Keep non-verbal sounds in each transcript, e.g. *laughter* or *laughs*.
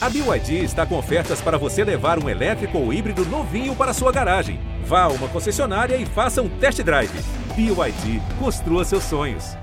A BYD está com ofertas para você levar um elétrico ou híbrido novinho para sua garagem. Vá a uma concessionária e faça um test drive. BYD, construa seus sonhos.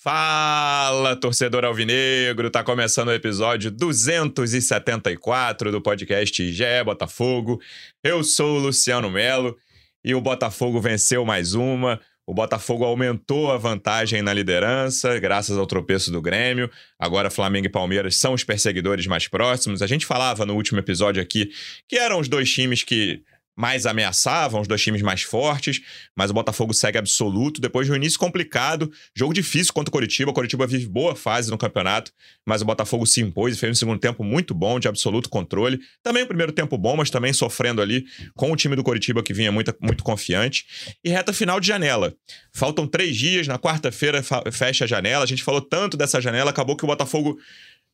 Fala, torcedor alvinegro! Tá começando o episódio 274 do podcast GE Botafogo. Eu sou o Luciano Melo e o Botafogo venceu mais uma. O Botafogo aumentou a vantagem na liderança, graças ao tropeço do Grêmio. Agora Flamengo e Palmeiras são os perseguidores mais próximos. A gente falava no último episódio aqui que eram os dois times que mais ameaçavam, os dois times mais fortes, mas o Botafogo segue absoluto. Depois de um início complicado, jogo difícil contra o Coritiba. O Coritiba vive boa fase no campeonato, mas o Botafogo se impôs e fez um segundo tempo muito bom, de absoluto controle. Também o primeiro tempo bom, mas também sofrendo ali com o time do Coritiba que vinha muito, muito confiante. E reta final de janela. Faltam três dias, na quarta-feira fecha a janela. A gente falou tanto dessa janela, acabou que o Botafogo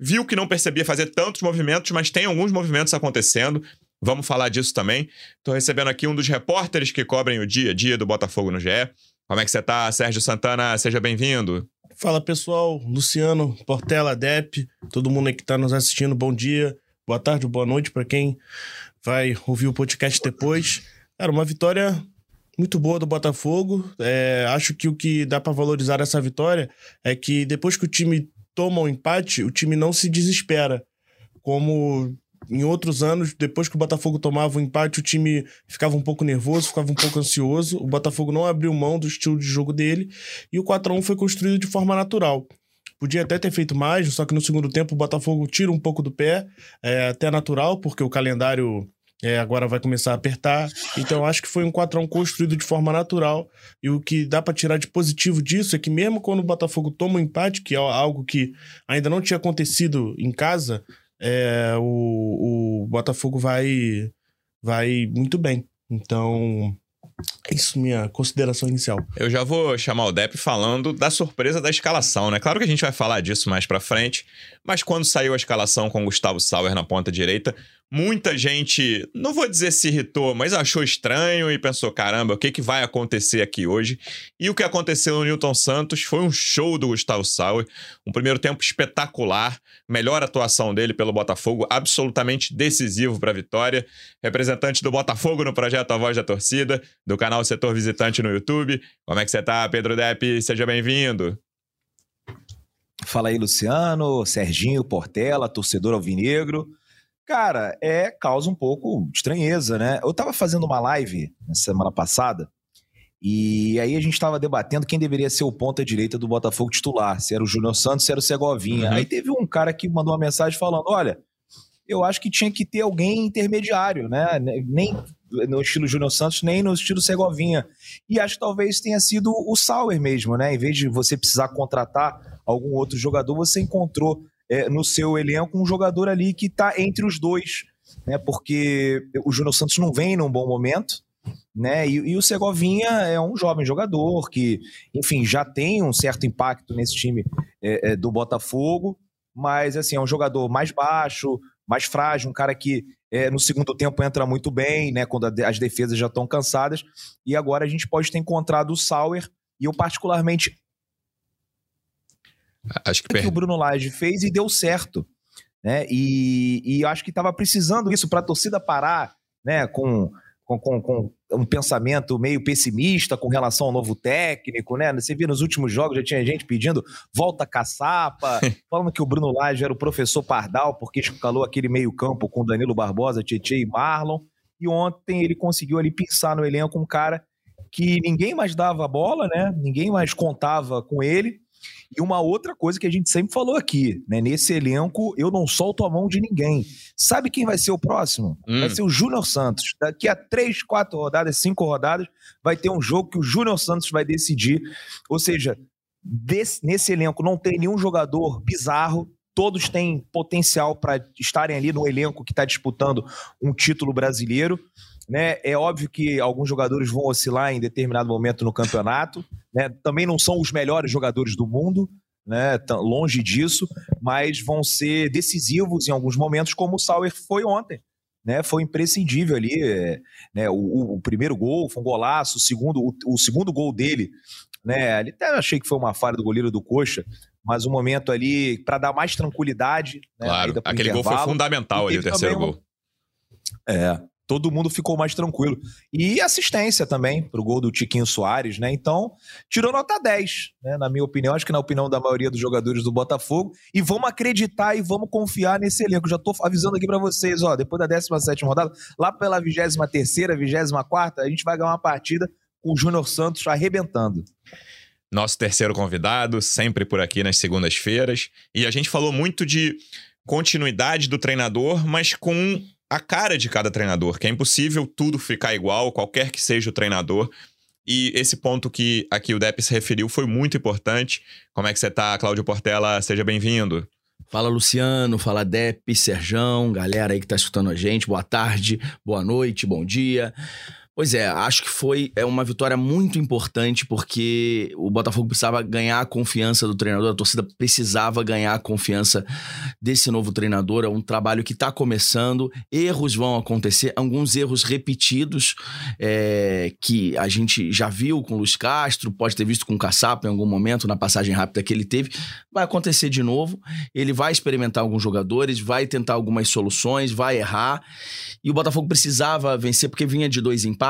viu que não percebia fazer tantos movimentos, mas tem alguns movimentos acontecendo. Vamos falar disso também. Estou recebendo aqui um dos repórteres que cobrem o dia a dia do Botafogo no GE. Como é que você está, Sérgio Santana? Seja bem-vindo. Fala pessoal, Luciano, Portela, Dep, todo mundo que está nos assistindo, bom dia, boa tarde, boa noite para quem vai ouvir o podcast depois. Era uma vitória muito boa do Botafogo. É, acho que o que dá para valorizar essa vitória é que depois que o time toma o um empate, o time não se desespera. Como em outros anos, depois que o Botafogo tomava o um empate, o time ficava um pouco nervoso, ficava um pouco ansioso. O Botafogo não abriu mão do estilo de jogo dele e o 4 a 1 foi construído de forma natural. Podia até ter feito mais, só que no segundo tempo o Botafogo tira um pouco do pé, é até natural, porque o calendário é, agora vai começar a apertar. Então, acho que foi um 4x1 construído de forma natural. E o que dá para tirar de positivo disso é que, mesmo quando o Botafogo toma um empate, que é algo que ainda não tinha acontecido em casa, é, o, o Botafogo vai, vai muito bem. Então, isso minha consideração inicial. Eu já vou chamar o Depp falando da surpresa da escalação, né? Claro que a gente vai falar disso mais para frente, mas quando saiu a escalação com Gustavo Sauer na ponta direita, Muita gente, não vou dizer se irritou, mas achou estranho e pensou: caramba, o que, que vai acontecer aqui hoje? E o que aconteceu no Newton Santos foi um show do Gustavo Sauer. Um primeiro tempo espetacular, melhor atuação dele pelo Botafogo, absolutamente decisivo para a vitória. Representante do Botafogo no projeto A Voz da Torcida, do canal Setor Visitante no YouTube. Como é que você tá, Pedro Depp? Seja bem-vindo. Fala aí, Luciano, Serginho, Portela, torcedor alvinegro. Cara, é causa um pouco de estranheza, né? Eu tava fazendo uma live na semana passada e aí a gente tava debatendo quem deveria ser o ponta direita do Botafogo titular, se era o Júnior Santos, se era o Segovinha. Uhum. Aí teve um cara que mandou uma mensagem falando: "Olha, eu acho que tinha que ter alguém intermediário, né? Nem no estilo Júnior Santos, nem no estilo Segovinha. E acho que talvez tenha sido o Sauer mesmo, né? Em vez de você precisar contratar algum outro jogador, você encontrou é, no seu elenco um jogador ali que está entre os dois, né? Porque o Júnior Santos não vem num bom momento, né? E, e, o Segovinha é um jovem jogador que, enfim, já tem um certo impacto nesse time é, é, do Botafogo, mas assim é um jogador mais baixo, mais frágil, um cara que é, no segundo tempo entra muito bem, né? Quando a, as defesas já estão cansadas. E agora a gente pode ter encontrado o Sauer e eu particularmente Acho que, que o Bruno Lage fez e deu certo. Né? E, e eu acho que estava precisando isso para a torcida parar né? com, com, com, com, um pensamento meio pessimista com relação ao novo técnico. Né? Você viu nos últimos jogos, já tinha gente pedindo volta caçapa, *laughs* falando que o Bruno Lage era o professor Pardal, porque escalou aquele meio-campo com Danilo Barbosa, Tietchan e Marlon. E ontem ele conseguiu ali pensar no elenco um cara que ninguém mais dava a bola, né? Ninguém mais contava com ele e uma outra coisa que a gente sempre falou aqui, né? Nesse elenco, eu não solto a mão de ninguém. Sabe quem vai ser o próximo? Hum. Vai ser o Júnior Santos. Daqui a três, quatro rodadas, cinco rodadas, vai ter um jogo que o Júnior Santos vai decidir. Ou seja, desse, nesse elenco não tem nenhum jogador bizarro. Todos têm potencial para estarem ali no elenco que está disputando um título brasileiro. Né? É óbvio que alguns jogadores vão oscilar em determinado momento no campeonato. Né? Também não são os melhores jogadores do mundo, né? longe disso, mas vão ser decisivos em alguns momentos, como o Sauer foi ontem. né, foi imprescindível ali. é, né, o, o primeiro gol foi um golaço, o segundo, o, o segundo gol dele, né, ali até achei que foi uma falha do goleiro do Coxa, mas um momento ali para dar mais tranquilidade. né, Claro, aquele gol foi fundamental ali, o terceiro um- gol. É, todo mundo ficou mais tranquilo. E assistência também pro gol do Tiquinho Soares, né? Então, tirou nota 10, né? Na minha opinião, acho que na opinião da maioria dos jogadores do Botafogo. E vamos acreditar e vamos confiar nesse elenco. Já tô avisando aqui pra vocês, ó, depois da 17ª rodada, lá pela 23ª, 24ª, a gente vai ganhar uma partida com o Júnior Santos arrebentando. Nosso terceiro convidado, sempre por aqui nas segundas-feiras. E a gente falou muito de continuidade do treinador, mas com a cara de cada treinador, que é impossível tudo ficar igual, qualquer que seja o treinador. E esse ponto que aqui o Depp se referiu foi muito importante. Como é que você tá, Cláudio Portela? Seja bem-vindo. Fala Luciano, fala Dep, Serjão, galera aí que tá escutando a gente, boa tarde, boa noite, bom dia. Pois é, acho que foi é uma vitória muito importante porque o Botafogo precisava ganhar a confiança do treinador, a torcida precisava ganhar a confiança desse novo treinador. É um trabalho que está começando, erros vão acontecer, alguns erros repetidos é, que a gente já viu com o Luiz Castro, pode ter visto com o Caçapa em algum momento na passagem rápida que ele teve. Vai acontecer de novo. Ele vai experimentar alguns jogadores, vai tentar algumas soluções, vai errar. E o Botafogo precisava vencer porque vinha de dois empates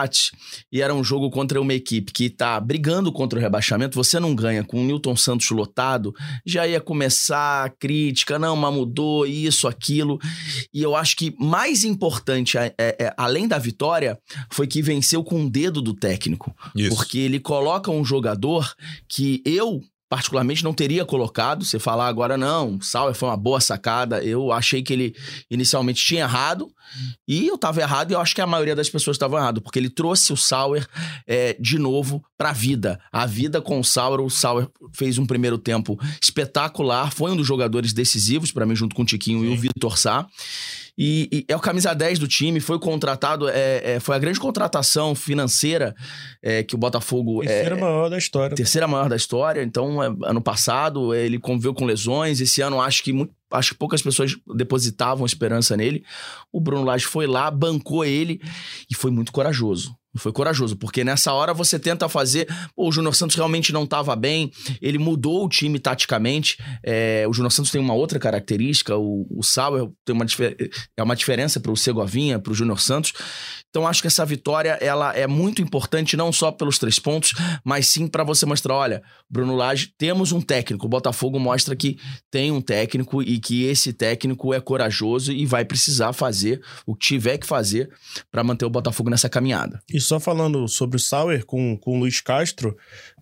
e era um jogo contra uma equipe que tá brigando contra o rebaixamento. Você não ganha com o Newton Santos lotado, já ia começar a crítica, não, mas mudou isso, aquilo. E eu acho que mais importante, é, é, além da vitória, foi que venceu com o dedo do técnico. Isso. Porque ele coloca um jogador que eu, particularmente, não teria colocado. Você falar agora, não, Sauer foi uma boa sacada. Eu achei que ele inicialmente tinha errado. E eu tava errado, e eu acho que a maioria das pessoas estavam errado, porque ele trouxe o Sauer é, de novo pra vida. A vida com o Sauer, o Sauer fez um primeiro tempo espetacular, foi um dos jogadores decisivos para mim, junto com o Tiquinho e o Vitor Sá. E, e é o camisa 10 do time, foi contratado, é, é, foi a grande contratação financeira é, que o Botafogo. Terceira é, maior da história. terceira maior da história. Então, é, ano passado, é, ele conviveu com lesões. Esse ano, acho que, muito- acho que poucas pessoas depositavam esperança nele. O Bruno Lage foi lá, bancou ele e foi muito corajoso. Foi corajoso, porque nessa hora você tenta fazer. Pô, o Júnior Santos realmente não estava bem, ele mudou o time taticamente. É, o Júnior Santos tem uma outra característica, o, o Sauer tem uma, é uma diferença para o Segovinha, para o Júnior Santos. Então acho que essa vitória ela é muito importante não só pelos três pontos, mas sim para você mostrar, olha, Bruno Lage, temos um técnico. O Botafogo mostra que tem um técnico e que esse técnico é corajoso e vai precisar fazer o que tiver que fazer para manter o Botafogo nessa caminhada. E só falando sobre o Sauer com, com o Luiz Castro,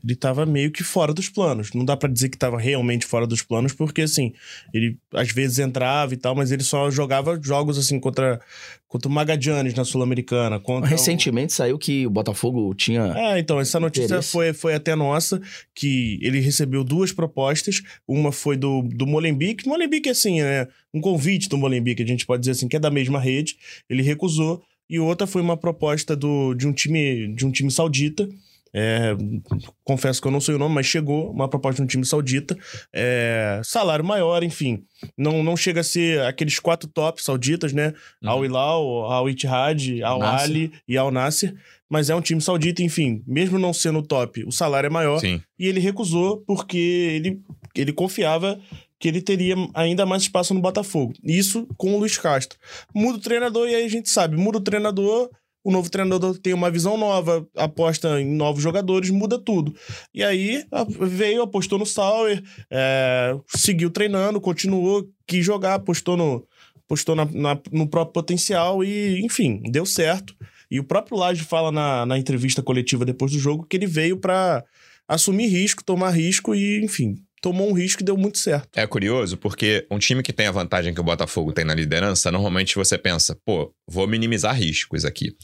ele tava meio que fora dos planos. Não dá pra dizer que tava realmente fora dos planos, porque assim, ele às vezes entrava e tal, mas ele só jogava jogos assim contra, contra o Magadianes na Sul-Americana. o- Recentemente saiu que o Botafogo tinha. É, então, essa notícia Interesse. foi, foi até nossa, que ele recebeu duas propostas. Uma foi do, do Molenbeek. Molenbeek, assim, né? Um convite do Molenbeek, a gente pode dizer assim, que é da mesma rede. Ele recusou. E outra foi uma proposta do, de, um time, de um time saudita. É, confesso que eu não sei o nome, mas chegou uma proposta de um time saudita. É, salário maior, enfim. Não, não chega a ser aqueles quatro tops sauditas, né? Uhum. Al Hilal, Al Ittihad, Al Nasser. Ali e Al Nasser. Mas é um time saudita, enfim. Mesmo não sendo top, o salário é maior. Sim. E ele recusou porque ele, ele confiava que ele teria ainda mais espaço no Botafogo. Isso com o Luiz Castro. Muda o treinador e aí a gente sabe, muda o treinador, o novo treinador tem uma visão nova, aposta em novos jogadores, muda tudo. E aí veio, apostou no Sauer, é, seguiu treinando, continuou, quis jogar, apostou no, apostou na- na- no próprio potencial e, enfim, deu certo. E o próprio Laje fala na, na entrevista coletiva depois do jogo que ele veio pra assumir risco, tomar risco e, enfim, tomou um risco e deu muito certo. É curioso porque um time que tem a vantagem que o Botafogo tem na liderança, normalmente você pensa, pô, vou minimizar riscos aqui.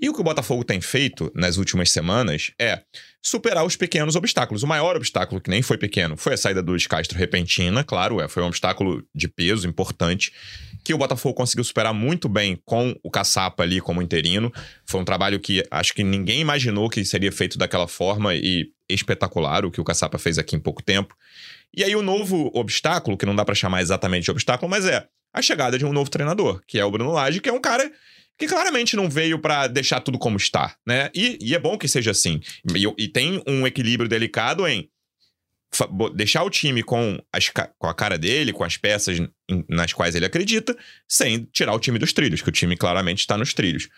E o que o Botafogo tem feito nas últimas semanas é superar os pequenos obstáculos. O maior obstáculo, que nem foi pequeno, foi a saída do Luiz Castro repentina, claro, é, foi um obstáculo de peso importante, que o Botafogo conseguiu superar muito bem com o Caçapa ali como interino. Foi um trabalho que acho que ninguém imaginou que seria feito daquela forma e espetacular o que o Caçapa fez aqui em pouco tempo. E aí o novo obstáculo, que não dá pra chamar exatamente de obstáculo, mas é a chegada de um novo treinador, que é o Bruno Lage, que é um cara que claramente não veio pra deixar tudo como está, né? E, e é bom que seja assim. E, e tem um equilíbrio delicado em deixar o time com, as com a cara dele, com as peças nas quais ele acredita, sem tirar o time dos trilhos, que o time claramente está nos trilhos.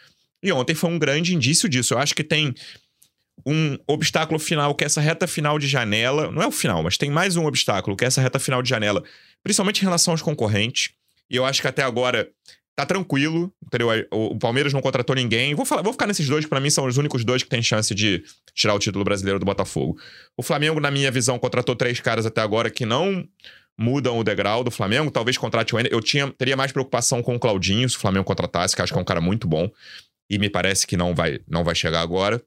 E ontem foi um grande indício disso. Eu acho que tem um obstáculo final, que é essa reta final de janela. Não é o final, mas tem mais um obstáculo, que é essa reta final de janela, principalmente em relação aos concorrentes. E eu acho que até agora tá tranquilo, entendeu? O, Palmeiras não contratou ninguém. Vou, falar, vou ficar nesses dois, pra mim são os únicos dois que têm chance de tirar o título brasileiro do Botafogo. O Flamengo, na minha visão, contratou três caras até agora que não mudam o degrau do Flamengo. Talvez contrate o Ender. Eu tinha, teria mais preocupação com o Claudinho se o Flamengo contratasse, que acho que é um cara muito bom. E me parece que não vai, não vai chegar agora.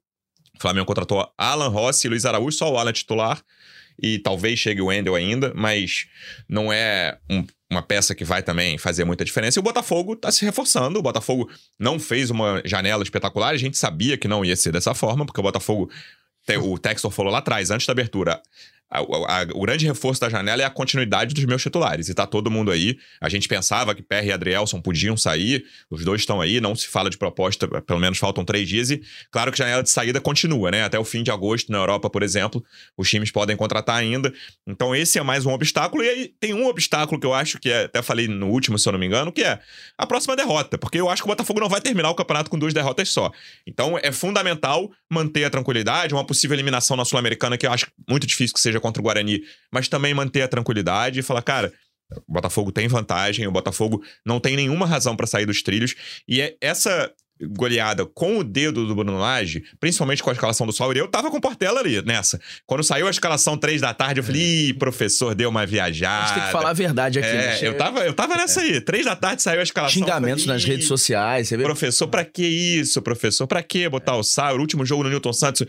O Flamengo contratou Alan Rossi e Luiz Araújo, só o Alan titular. E talvez chegue o Wendel ainda, mas não é um- uma peça que vai também fazer muita diferença. E o Botafogo tá se reforçando. O Botafogo não fez uma janela espetacular. A gente sabia que não ia ser dessa forma, porque o Botafogo. O Textor falou lá atrás, antes da abertura. A- a- o grande reforço da janela é a continuidade dos meus titulares. E tá todo mundo aí. A gente pensava que Perry e Adrielson podiam sair. Os dois estão aí. Não se fala de proposta, pelo menos faltam três dias. E claro que a janela de saída continua, né? Até o fim de agosto, na Europa, por exemplo, os times podem contratar ainda. Então, esse é mais um obstáculo. E aí tem um obstáculo que eu acho que é, até falei no último, se eu não me engano, que é a próxima derrota. Porque eu acho que o Botafogo não vai terminar o campeonato com duas derrotas só. Então, é fundamental manter a tranquilidade. Uma possível eliminação na Sul-Americana, que eu acho muito difícil que seja contra o Guarani, mas também manter a tranquilidade e falar, cara. O Botafogo tem vantagem, o Botafogo não tem nenhuma razão pra sair dos trilhos. E é essa goleada com o dedo do Bruno Lage, principalmente com a escalação do Sauer, eu tava com o Portela ali nessa. Quando saiu a escalação 3 da tarde, eu falei, ih, professor, deu uma A viajada. gente tem que falar a verdade aqui. né? É, eu tava, eu tava nessa aí. Três da tarde saiu a escalação. Xingamentos falei, nas "Ih, redes sociais, você vê? Professor, pra que isso, professor? Pra que botar o Sauer? O último jogo no Newton Santos,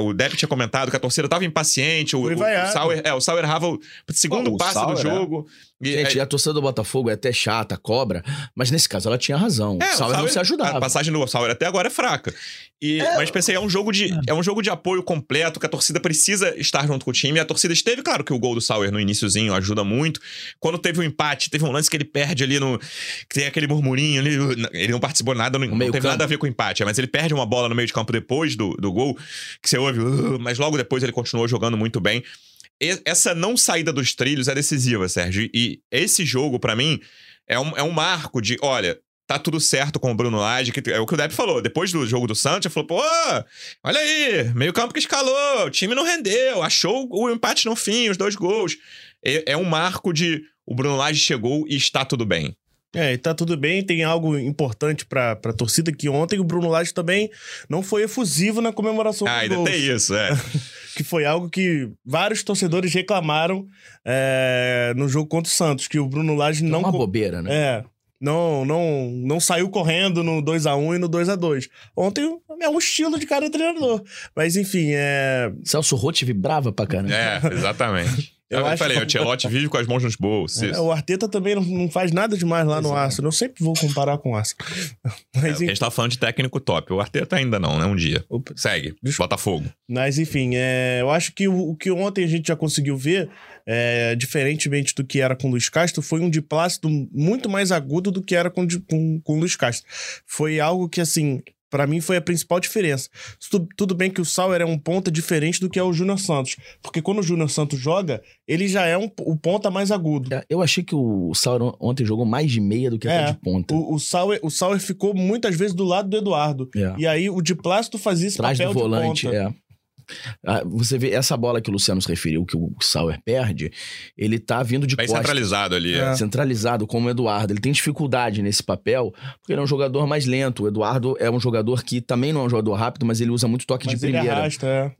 o Depp tinha comentado que a torcida tava impaciente. O, o, o. Sauer, é, o Sauer errava o segundo Pô, o passe do Sauer, é. E, Gente, a torcida do Botafogo é até chata, cobra, mas nesse caso ela tinha razão. É, o Sauer não se ajudava. A passagem do Sauer até agora é fraca. E, Mas pensei, é um jogo de é um jogo de apoio completo, que a torcida precisa estar junto com o time. E a torcida esteve, claro que o gol do Sauer no iníciozinho ajuda muito. Quando teve o empate, teve um lance que ele perde ali no. Que tem aquele murmurinho ali. Ele não participou nada, não, não teve campo. nada a ver com o empate, mas ele perde uma bola no meio de campo depois do, do gol, que você ouve, "Uh", mas logo depois ele continuou jogando muito bem. Essa não saída dos trilhos é decisiva, Sérgio. E esse jogo, pra mim, é um, é um marco de, olha, tá tudo certo com o Bruno Lage, que é o que o Depp falou. Depois do jogo do Santos, ele falou, pô, olha aí, meio campo que escalou, o time não rendeu, achou o empate no fim, os dois gols. É, é um marco de o Bruno Lage chegou e está tudo bem. É, e tá tudo bem. Tem algo importante pra, pra torcida que ontem o Bruno Lage também não foi efusivo na comemoração Ah, ainda gols. tem isso, é. *laughs* Que foi algo que vários torcedores reclamaram é, no jogo contra o Santos, que o Bruno Lage É não... uma co- bobeira, né? É, não, não, não saiu correndo no 2x1 e no 2x2. Ontem é um estilo de cada treinador. Mas enfim, é... Celso Rotti vibrava pra caramba. É, exatamente. *laughs* Eu Eu, acho falei, que- o Tielotti vive com as mãos nos bolsos. É, o Arteta também não, não faz nada demais lá no Exato. Arsenal. Eu sempre vou comparar com o Arsenal. *laughs* É, Mas, a enfim, gente tá falando de técnico top. O Arteta ainda não, né? Um dia. Opa. Segue. Desculpa. Botafogo. mas, enfim é, eu acho que o, o que ontem a gente já conseguiu ver, é, diferentemente do que era com o Luiz Castro, foi um de Plácido muito mais agudo do que era com, com, com o Luiz Castro. Foi algo que, assim, pra mim foi a principal diferença. Tu- tudo bem que o Sauer é um ponta diferente do que é o Júnior Santos. Porque quando o Júnior Santos joga, ele já é um, o ponta mais agudo. É, Eu achei que o Sauron ontem jogou mais de meia do que É, até de ponta. O, o, Sauer, o Sauer ficou muitas vezes do lado do Eduardo. É. E aí o de Plácido fazia esse Atrás papel do volante, de ponta. é. Ah, você vê essa bola que o Luciano se referiu, que o Sauer perde, ele tá vindo de Bem costas. centralizado ali. É. centralizado como o Eduardo. Ele tem dificuldade nesse papel, porque ele é um jogador mais lento. O Eduardo é um jogador que também não é um jogador rápido, mas ele usa muito toque Mas de ele primeira. arrasta, é.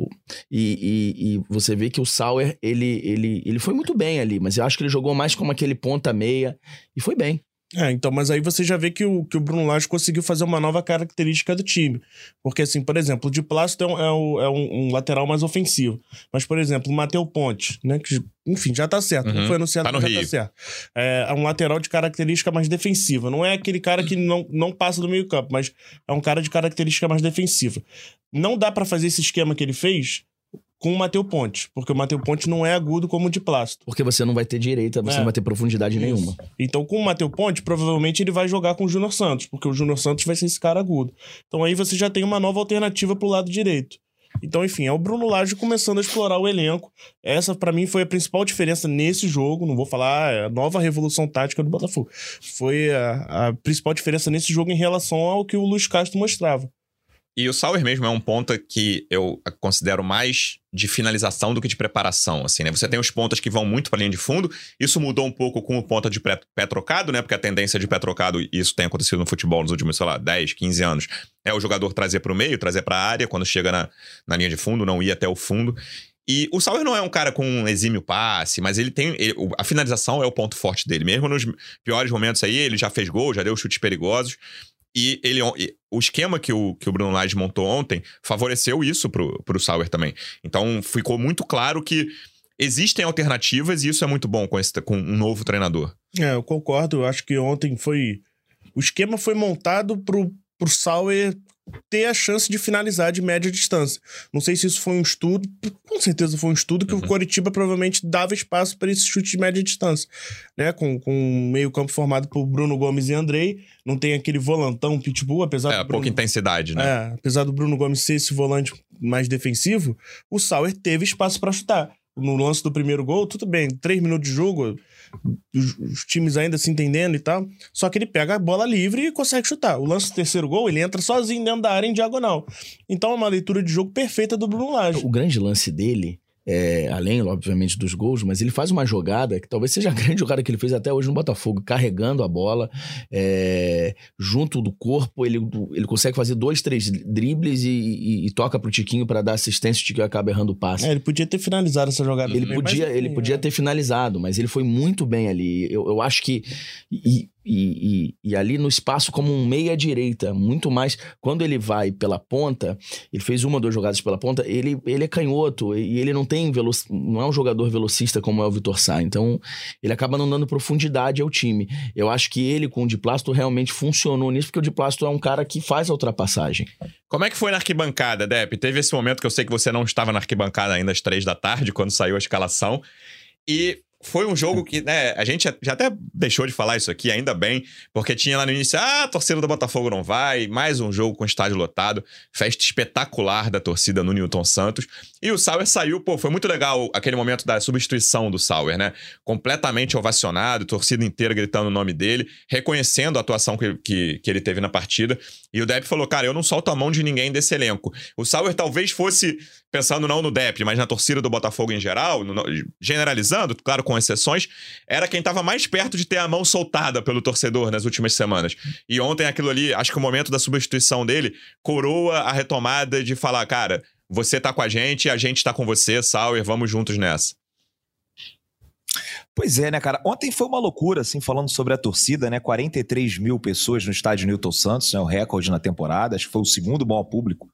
E, e- e você vê que o Sauer, ele, ele, ele foi muito bem ali, mas eu acho que ele jogou mais como aquele ponta meia e foi bem. É, então, mas aí você já vê que o, que o Bruno Lage conseguiu fazer uma nova característica do time. Porque, assim, por exemplo, o de Plácido é, um, é um- é um- lateral mais ofensivo. Mas, por exemplo, o Mateu Ponte, né? Que, enfim, já tá certo. Não Uhum. foi anunciado, Tá já Rio. tá certo. É, é um lateral de característica mais defensiva. Não é aquele cara que não, não passa do meio campo, mas é um cara de característica mais defensiva. Não dá pra fazer esse esquema que ele fez com o Mateu Ponte, porque o Mateu Ponte não é agudo como o de plástico. Porque você não vai ter direita, você É. não vai ter profundidade Isso. nenhuma. Então, com o Mateu Ponte, provavelmente ele vai jogar com o Júnior Santos, porque o Júnior Santos vai ser esse cara agudo. Então aí você já tem uma nova alternativa pro lado direito. Então, enfim, é o Bruno Lage começando a explorar o elenco. Essa, pra mim, foi a principal diferença nesse jogo. Não vou falar é a nova revolução tática do Botafogo. Foi a, a principal diferença nesse jogo em relação ao que o Luiz Castro mostrava. E o Sauer mesmo é um ponta que eu considero mais de finalização do que de preparação, assim, né? Você tem os pontas que vão muito pra linha de fundo. Isso mudou um pouco com o ponta de pré, pé trocado, né? Porque a tendência de pé trocado, e isso tem acontecido no futebol nos últimos, sei lá, 10, 15 anos, é o jogador trazer pro meio, trazer pra área, quando chega na, na linha de fundo, não ir até o fundo. E o Sauer não é um cara com um exímio passe, mas ele tem. ele- o- a finalização é o ponto forte dele. Mesmo nos piores momentos aí, ele já fez gol, já deu chutes perigosos. E ele, o esquema que o, que o Bruno Lage montou ontem favoreceu isso pro, pro Sauer também. Então ficou muito claro que existem alternativas e isso é muito bom com, esse, com um novo treinador. É, eu concordo. Eu acho que ontem foi. O esquema foi montado pro, pro Sauer ter a chance de finalizar de média distância. Não sei se isso foi um estudo, com certeza foi um estudo que Uhum. o Coritiba provavelmente dava espaço para esse chute de média distância, né? Com, com um meio-campo formado por Bruno Gomes e Andrei, não tem aquele volantão pitbull, apesar É, do pouca Bruno, intensidade, né? é, apesar do Bruno Gomes ser esse volante mais defensivo, o Sauer teve espaço para chutar. No lance do primeiro gol, tudo bem, três minutos de jogo, os, times ainda se entendendo e tal. Só que ele pega a bola livre e consegue chutar. O lance do terceiro gol, ele entra sozinho dentro da área em diagonal. Então é uma leitura de jogo perfeita do Bruno Lage. O grande lance dele, é, além, obviamente, dos gols, mas ele faz uma jogada que talvez seja a *laughs* grande jogada que ele fez até hoje no Botafogo, carregando a bola, é, junto do corpo, ele, ele consegue fazer dois, três dribles e, e- e toca pro Tiquinho para dar assistência, o Tiquinho acaba errando o passe. É, ele podia ter finalizado essa jogada. Ele também, podia, mas, ele podia é. ter finalizado, mas ele foi muito bem ali. Eu, eu acho que. E, e, e- e ali no espaço como um meia-direita, muito mais. Quando ele vai pela ponta, ele fez uma ou duas jogadas pela ponta, ele, ele é canhoto e ele não tem velo, não é um jogador velocista como é o Vitor Sá. Então, ele acaba não dando profundidade ao time. Eu acho que ele com o Diplácito realmente funcionou nisso, porque o Diplácito é um cara que faz a ultrapassagem. Como é que foi na arquibancada, Depp? Teve esse momento que eu sei que você não estava na arquibancada ainda às três da tarde, quando saiu a escalação. E foi um jogo que, né, a gente já até deixou de falar isso aqui, ainda bem, porque tinha lá no início, ah, a torcida do Botafogo não vai, mais um jogo com estádio lotado, festa espetacular da torcida no Newton Santos. E o Sauer saiu, pô, foi muito legal aquele momento da substituição do Sauer, né? Completamente ovacionado, torcida inteira gritando o nome dele, reconhecendo a atuação que, que, que ele teve na partida. E o Depp falou, cara, eu não solto a mão de ninguém desse elenco. O Sauer talvez fosse, pensando não no Depp, mas na torcida do Botafogo em geral, no- generalizando, claro, com exceções, era quem estava mais perto de ter a mão soltada pelo torcedor nas últimas semanas. E ontem aquilo ali, acho que o momento da substituição dele coroa a retomada de falar, cara, você tá com a gente, a gente tá com você, Sauer, vamos juntos nessa. Pois é, né, cara? Ontem foi uma loucura, assim, falando sobre a torcida, né? 43 mil pessoas no estádio Newton Santos, né? O recorde na temporada. Acho que foi o segundo maior público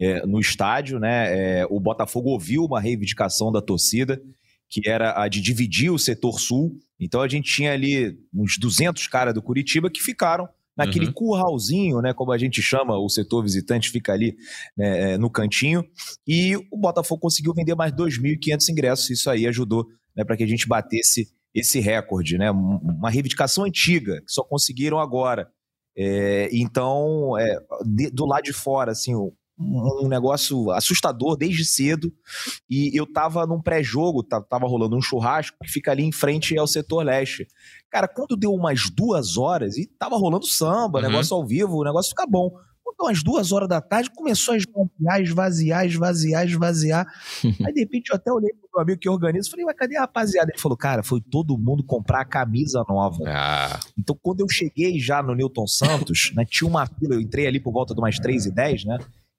é, no estádio, né? É, o Botafogo ouviu uma reivindicação da torcida, que era a de dividir o setor sul. Então a gente tinha ali uns 200 caras do Curitiba que ficaram naquele Uhum. curralzinho, né? Como a gente chama, o setor visitante fica ali né, é, no cantinho. E o Botafogo conseguiu vender mais 2.500 ingressos. Isso aí ajudou né, para que a gente batesse esse recorde, né? Um- Uma reivindicação antiga, que só conseguiram agora. É, então, é, de- do lado de fora, assim, um negócio assustador desde cedo. E eu tava num pré-jogo, tava rolando um churrasco que fica ali em frente ao setor leste. Cara, quando deu umas duas horas, e tava rolando samba, Uhum. negócio ao vivo, o negócio fica bom. Quando deu umas duas horas da tarde, começou a esvaziar, esvaziar, esvaziar, esvaziar. *laughs* Aí, de repente, eu até olhei pro meu amigo que organiza e falei, mas cadê a rapaziada? Ele falou, cara, foi todo mundo comprar a camisa nova. Ah, Então, quando eu cheguei já no Newton Santos, né, tinha uma fila, eu entrei ali por volta de umas 3 e 10, né?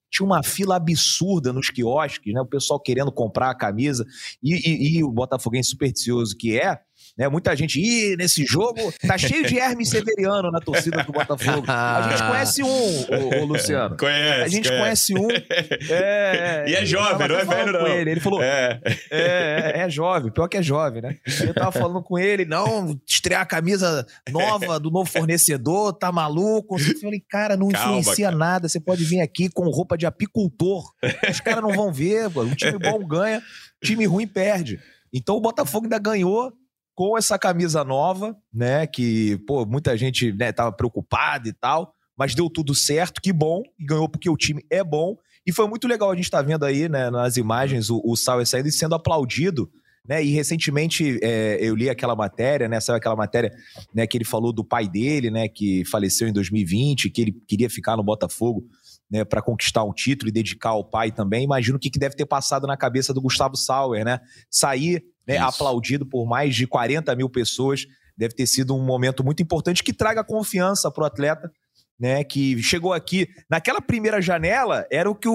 Tinha uma fila absurda nos quiosques, né? O pessoal querendo comprar a camisa. E, e- e o Botafoguense supersticioso que é, Né? Muita gente, ih, nesse jogo tá cheio de Hermes Severiano na torcida do Botafogo. A gente *laughs* conhece um, o, o Luciano. Conhece. A gente conhece. conhece um. *laughs* É, E é jovem, não é velho, com não. Ele. ele falou, É. é, é, é jovem, pior que é jovem, né? Eu tava falando com ele, não, estrear a camisa nova do novo fornecedor, tá maluco? Eu falei, cara, não Calma, influencia nada, você pode vir aqui com roupa de apicultor. Os caras não vão ver, pô. um time bom ganha, time ruim perde. Então o Botafogo ainda ganhou com essa camisa nova, né? Que, pô, muita gente né, tava preocupada e tal, mas deu tudo certo, que bom, e ganhou porque o time é bom. E foi muito legal a gente estar vendo aí, né, nas imagens, o, o Sauer saindo e sendo aplaudido. Né, e recentemente é, eu li aquela matéria, né? Saiu aquela matéria né, que ele falou do pai dele, né? Que faleceu em 2020, que ele queria ficar no Botafogo né, para conquistar um título e dedicar ao pai também. Imagino o que, que deve ter passado na cabeça do Gustavo Sauer, né? Sair né, aplaudido por mais de 40 mil pessoas deve ter sido um momento muito importante que traga confiança para o atleta, né? Que chegou aqui naquela primeira janela, era o que o,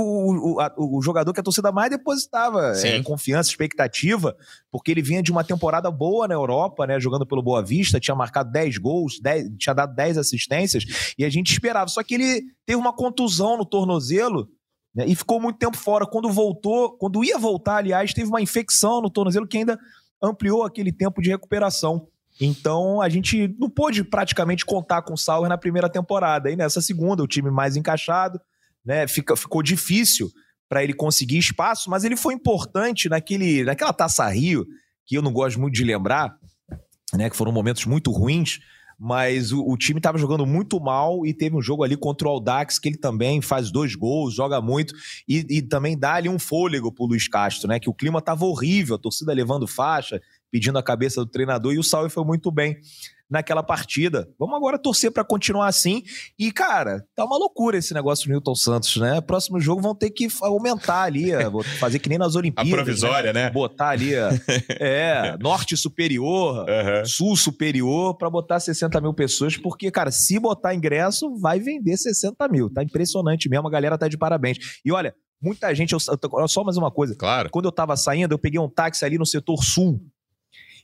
o, a- o jogador que a torcida mais depositava é, confiança, expectativa, porque ele vinha de uma temporada boa na Europa, né? Jogando pelo Boa Vista, tinha marcado 10 gols, 10 tinha dado 10 assistências, e a gente esperava. Só que ele teve uma contusão no tornozelo. Né, E ficou muito tempo fora. Quando voltou, quando ia voltar, aliás, teve uma infecção no tornozelo que ainda ampliou aquele tempo de recuperação. Então a gente não pôde praticamente contar com o Sauer na primeira temporada. E nessa segunda, o time mais encaixado, né? Fica, ficou difícil para ele conseguir espaço, mas ele foi importante naquele, naquela taça Rio, que eu não gosto muito de lembrar, né? Que foram momentos muito ruins. Mas o, o time estava jogando muito mal e teve um jogo ali contra o Aldax que ele também faz dois gols, joga muito e, e também dá ali um fôlego pro Luiz Castro, né? Que o clima tava horrível, a torcida levando faixa, pedindo a cabeça do treinador e o Salve foi muito bem naquela partida. Vamos agora torcer para continuar assim. E, cara, tá uma loucura esse negócio do Newton Santos, né? Próximo jogo vão ter que aumentar ali, eh, vou *laughs* fazer que nem nas A Olimpíadas. provisória, né? Botar ali, eh, *laughs* é, norte superior, Aham. sul superior, para botar 60 mil pessoas, porque, cara, se botar ingresso, vai vender 60 mil. Tá impressionante mesmo, a galera tá de parabéns. E olha, muita gente, eu, só mais uma coisa. Claro. Quando eu tava saindo, eu peguei um táxi ali no setor sul.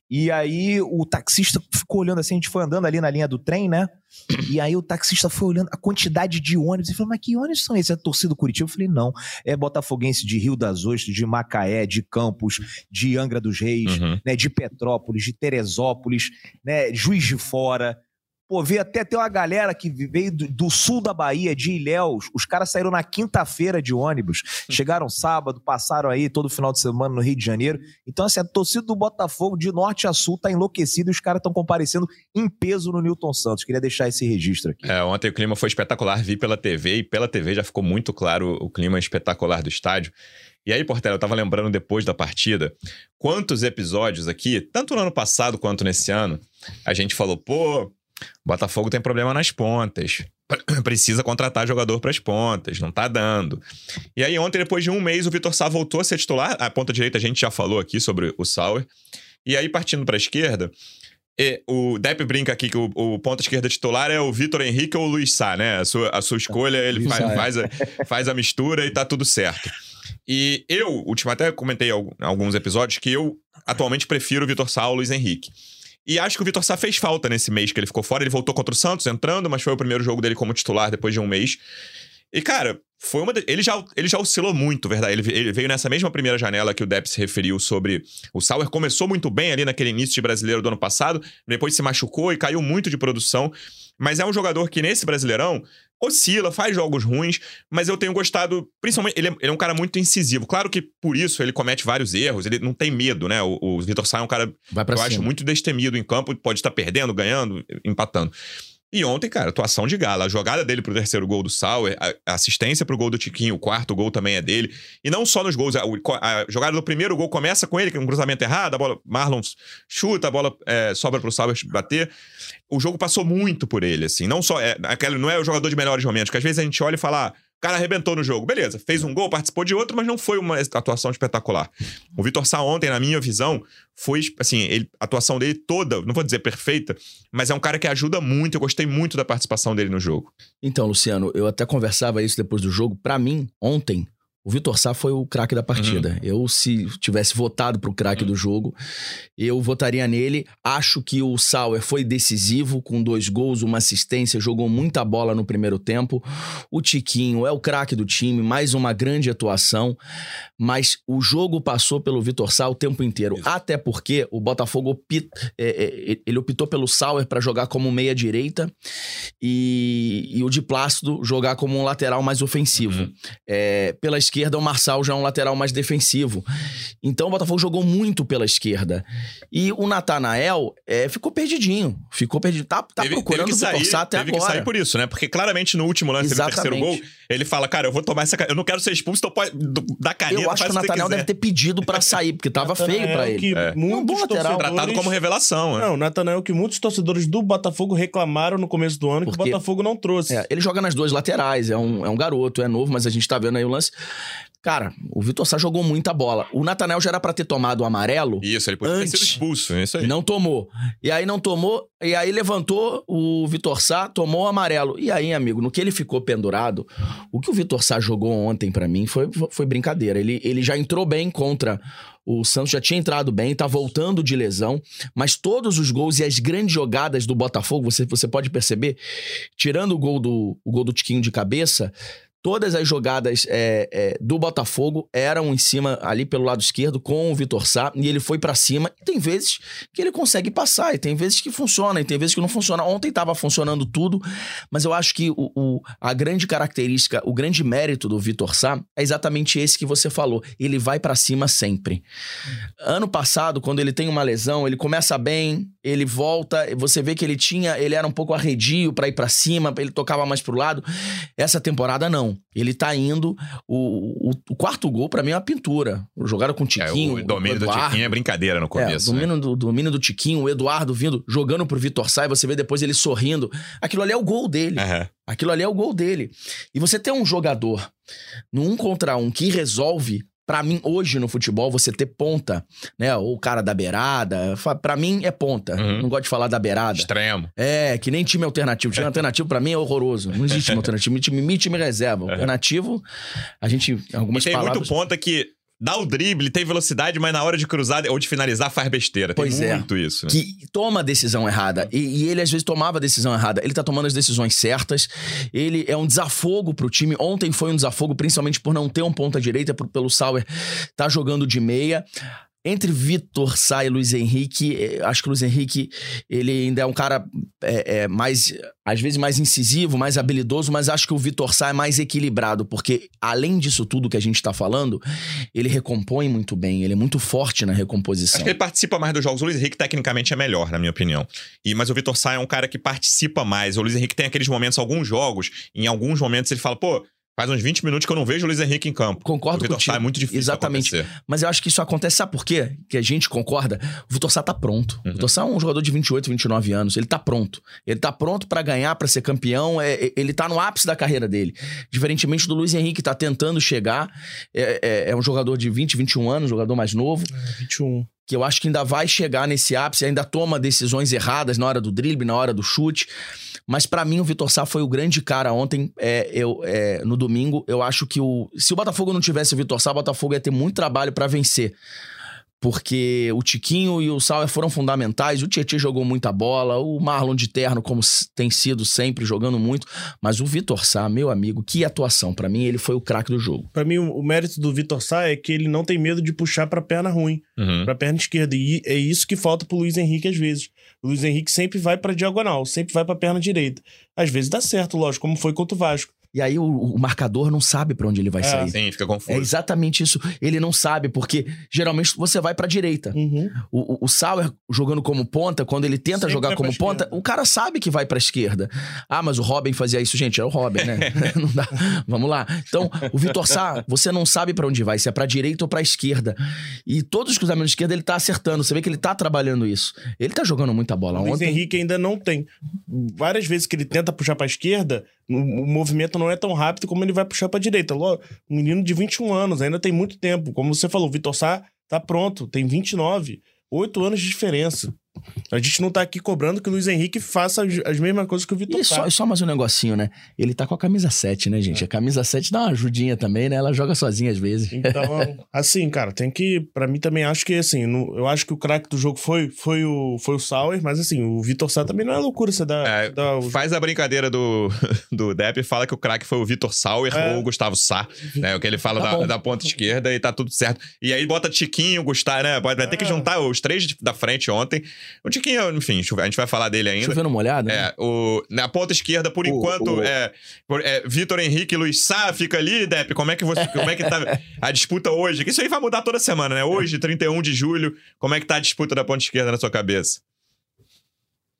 E aí o taxista ficou olhando assim, a gente foi andando ali na linha do trem, né? E aí o taxista foi olhando a quantidade de ônibus. Ele falou, mas que ônibus são esses? É torcida do Curitiba? Eu falei, não. É botafoguense de Rio das Ostras, de Macaé, de Campos, de Angra dos Reis, Uhum. né? De Petrópolis, de Teresópolis, né? Juiz de Fora. Pô, veio até ter uma galera que veio do, do sul da Bahia, de Ilhéus. Os caras saíram na quinta-feira de ônibus. Chegaram sábado, passaram aí todo final de semana no Rio de Janeiro. Então, assim, a torcida do Botafogo, de norte a sul, tá enlouquecida e os caras estão comparecendo em peso no Newton Santos. Queria deixar esse registro aqui. É, ontem o clima foi espetacular, vi pela TV e pela TV já ficou muito claro o clima espetacular do estádio. E aí, Portela, eu tava lembrando depois da partida, quantos episódios aqui, tanto no ano passado quanto nesse ano, a gente falou, pô, Botafogo tem problema nas pontas. *clears throat* Precisa contratar jogador para as pontas, não tá dando. E aí, ontem, depois de um mês, o Vitor Sá voltou a ser titular. A ponta direita a gente já falou aqui sobre o Sauer. E aí, partindo para a esquerda, e o Depp brinca aqui que o, o ponta esquerda titular é o Vitor Henrique ou o Luiz Sá, né? A sua, a sua escolha, ele faz, é. faz, a, faz a mistura e tá tudo certo. E eu, último, até comentei em alguns episódios que eu atualmente prefiro o Vitor Sá ao Luiz Henrique. E acho que o Vitor Sá fez falta nesse mês que ele ficou fora. Ele voltou contra o Santos, entrando, mas foi o primeiro jogo dele como titular depois de um mês. E, cara, foi uma. de- Ele, já, ele já oscilou muito, verdade? Ele, ele veio nessa mesma primeira janela que o Depp se referiu sobre. O Sauer começou muito bem ali naquele início de brasileiro do ano passado, depois se machucou e caiu muito de produção. Mas é um jogador que nesse brasileirão oscila, faz jogos ruins, mas eu tenho gostado, principalmente, ele é, ele é um cara muito incisivo. Claro que por isso ele comete vários erros, ele não tem medo, né? O, o Vitor Sá é um cara pra eu cima. acho muito destemido em campo, pode estar perdendo, ganhando, empatando. E ontem, cara, atuação de gala. A jogada dele pro terceiro gol do Sauer, a assistência pro gol do Tiquinho, o quarto gol também é dele. E não só nos gols, a, a jogada do primeiro gol começa com ele, que é um cruzamento errado, a bola, Marlon chuta, a bola é, sobra pro Sauer bater. O jogo passou muito por ele, assim. Não só, é, aquele, não é o jogador de melhores momentos, que às vezes a gente olha e fala, ah, o cara arrebentou no jogo. Beleza, fez um gol, participou de outro, mas não foi uma atuação espetacular. O Vitor Sá ontem, na minha visão, foi, assim, ele, a atuação dele toda, não vou dizer perfeita, mas é um cara que ajuda muito. Eu gostei muito da participação dele no jogo. Então, Luciano, eu até conversava isso depois do jogo. Pra mim, ontem, O Vitor Sá foi o craque da partida. Uhum. Eu, se tivesse votado pro craque do jogo, eu votaria nele. Acho que o Sauer foi decisivo, com dois gols, uma assistência, jogou muita bola no primeiro tempo. O Tiquinho é o craque do time, mais uma grande atuação. Mas o jogo passou pelo Vitor Sá o tempo inteiro. Até porque o Botafogo opi- é, é, ele optou pelo Sauer para jogar como meia-direita e, e o de Plácido jogar como um lateral mais ofensivo. Uhum. É, pela esquerda, o Marçal já é um lateral mais defensivo. Então o Botafogo jogou muito pela esquerda. E o Natanael é, ficou perdidinho. Ficou perdido. Tá, tá teve, procurando teve o que sair, Sá até teve agora. que sair por isso, né? Porque claramente no último lance do terceiro gol, ele fala, cara, eu vou tomar essa... Eu não quero ser expulso, então pode... Da caneta, Eu acho que faz o o que Natanael deve ter pedido pra sair, porque tava feio pra Natanael ele. Que É. muitos um bom lateral. torcedores- Tratado como revelação, né? Não, Natanael que muitos torcedores do Botafogo reclamaram no começo do ano que Porque- o Botafogo não trouxe. É, ele joga nas duas laterais, é um, é um garoto, é novo, mas a gente tá vendo aí o lance. Cara, o Vitor Sá jogou muita bola. O Natanael já era pra ter tomado o amarelo Isso, ele podia ter sido Antes. expulso, é isso aí. não tomou. E aí não tomou, e aí levantou o Vitor Sá, tomou o amarelo. E aí, amigo, no que ele ficou pendurado, o que o Vitor Sá jogou ontem pra mim foi, foi brincadeira. Ele, ele já entrou bem contra o Santos, já tinha entrado bem, tá voltando de lesão, mas todos os gols e as grandes jogadas do Botafogo, você, você pode perceber, tirando o gol do, o gol do Tiquinho de cabeça, todas as jogadas é, é, do Botafogo eram em cima, ali pelo lado esquerdo, com o Vitor Sá, e ele foi pra cima. E tem vezes que ele consegue passar, e tem vezes que funciona, e tem vezes que não funciona. Ontem tava funcionando tudo, mas eu acho que o, o- a grande característica, o grande mérito do Vitor Sá é exatamente esse que você falou. Ele vai pra cima sempre. Ano passado, quando ele tem uma lesão, ele começa bem, ele volta, você vê que ele tinha, ele era um pouco arredio pra ir pra cima, ele tocava mais pro lado. Essa temporada não. Ele tá indo. O, o, o quarto gol, pra mim, é uma pintura. Jogaram com o É, Tiquinho. o domínio do Eduardo. Tiquinho é brincadeira no É, começo. o né? domínio, do, domínio do Tiquinho, o Eduardo vindo, jogando pro Vitor e você vê depois ele sorrindo. Aquilo ali é o gol dele. Aham. Aquilo ali é o gol dele. E você ter um jogador no um contra um que resolve. Pra mim, hoje no futebol, você ter ponta, né? Ou o cara da beirada. Pra mim é ponta. Uhum. Não gosto de falar da beirada. Extremo. É, que nem time alternativo. Time *laughs* alternativo pra mim é horroroso. Não existe time alternativo. Time, time, time reserva. Alternativo, a gente, em E algumas tem palavras... muito ponta que dá o drible, tem velocidade, mas na hora de cruzar ou de finalizar faz besteira. Pois tem é. muito isso. Né? que toma a decisão errada. E, e ele, às vezes, tomava a decisão errada. Ele tá tomando as decisões certas. Ele é um desafogo pro time. Ontem foi um desafogo, principalmente por não ter um ponta-direita, por- pelo Sauer tá jogando de meia. Entre Vitor Sá e Luiz Henrique, eh, acho que o Luiz Henrique, ele ainda é um cara é, é, mais, às vezes, mais incisivo, mais habilidoso, mas acho que o Vitor Sá é mais equilibrado, porque além disso tudo que a gente tá falando, ele recompõe muito bem, ele é muito forte na recomposição. Acho que ele participa mais dos jogos. O Luiz Henrique, tecnicamente, é melhor, na minha opinião. E, mas o Vitor Sá é um cara que participa mais. O Luiz Henrique tem aqueles momentos, alguns jogos, em alguns momentos ele fala, pô, faz uns 20 minutos que eu não vejo o Luiz Henrique em campo. Concordo o Vitor. Sá é muito difícil Exatamente. acontecer. Mas eu acho que isso acontece, sabe por quê? Que a gente concorda. O Vitor Sá tá pronto. Uhum. O Vitor Sá é um jogador de 28, 29 anos. Ele tá pronto. Ele tá pronto pra ganhar, pra ser campeão. É, é- ele tá no ápice da carreira dele. Diferentemente do Luiz Henrique, que tá tentando chegar. É, é- é um jogador de 20, 21 anos, jogador mais novo. 21. Que eu acho que ainda vai chegar nesse ápice, ainda toma decisões erradas na hora do drible, na hora do chute. Mas pra mim o Vitor Sá foi o grande cara ontem, é, eu, é, no domingo. Eu acho que o se o Botafogo não tivesse o Vitor Sá, o Botafogo ia ter muito trabalho pra vencer. Porque o Tiquinho e o Sauer foram fundamentais. O Tietchan jogou muita bola. O Marlon de Terno, como tem sido sempre, jogando muito. Mas o Vitor Sá, meu amigo, que atuação. Pra mim, ele foi o craque do jogo. Pra mim, o, o mérito do Vitor Sá é que ele não tem medo de puxar pra perna ruim, Uhum. pra perna esquerda. E é isso que falta pro Luiz Henrique às vezes. Luiz Henrique sempre vai pra diagonal, sempre vai pra perna direita. Às vezes dá certo, lógico, como foi contra o Vasco. E aí o, o marcador não sabe pra onde ele vai É. sair. Sim, fica É confuso. exatamente isso. Ele não sabe, porque geralmente você vai pra direita. Uhum. O, o, o Sauer jogando como ponta, quando ele tenta Sempre jogar como ponta, esquerda. o cara sabe que vai pra esquerda. Ah, mas o Robin fazia isso, gente, é o Robin, né? *laughs* *laughs* não dá. Vamos lá. Então, o Vitor Sá, você não sabe pra onde vai, se é pra direita ou pra esquerda. E todos os cruzamentos de esquerda ele tá acertando. Você vê que ele tá trabalhando isso. Ele tá jogando muita bola. O Luiz Ontem, Henrique ainda não tem. Várias vezes que ele tenta puxar pra esquerda, o movimento não é tão rápido como ele vai puxar pra direita. Ló- Um menino de 21 anos, ainda tem muito tempo. Como você falou, o Vitor Sá tá pronto, tem 29. Oito anos de diferença. A gente não tá aqui cobrando que o Luiz Henrique faça as, as mesmas coisas que o Vitor E só, Sá. só mais um negocinho, né? Ele tá com a camisa 7, né, gente? A camisa 7 dá uma ajudinha também, né? Ela joga sozinha às vezes. Então, *laughs* assim, cara, tem que. Pra mim também acho que, assim, no- eu acho que o craque do jogo foi, foi, o, foi o Sauer, mas, assim, o Vitor Sá também não é loucura você dar. É, dar o- Faz a brincadeira do, *laughs* do Depp e fala que o craque foi o Vitor Sauer É. ou o Gustavo Sá, né? O que ele fala Tá da, da ponta esquerda e tá tudo certo. E aí bota Tiquinho, Gustavo, né? Vai vai ter que É. juntar os três da frente ontem. O Tiquinho, enfim, a gente vai falar dele ainda. Chovendo molhado, né? É, o, na ponta esquerda, por O- enquanto, o- é, é Vitor Henrique e Luiz Sá fica ali, Depp. Como é que você. Como é que tá a disputa hoje? Que isso aí vai mudar toda semana, né? Hoje, 31 de julho, como é que tá a disputa da ponta esquerda na sua cabeça?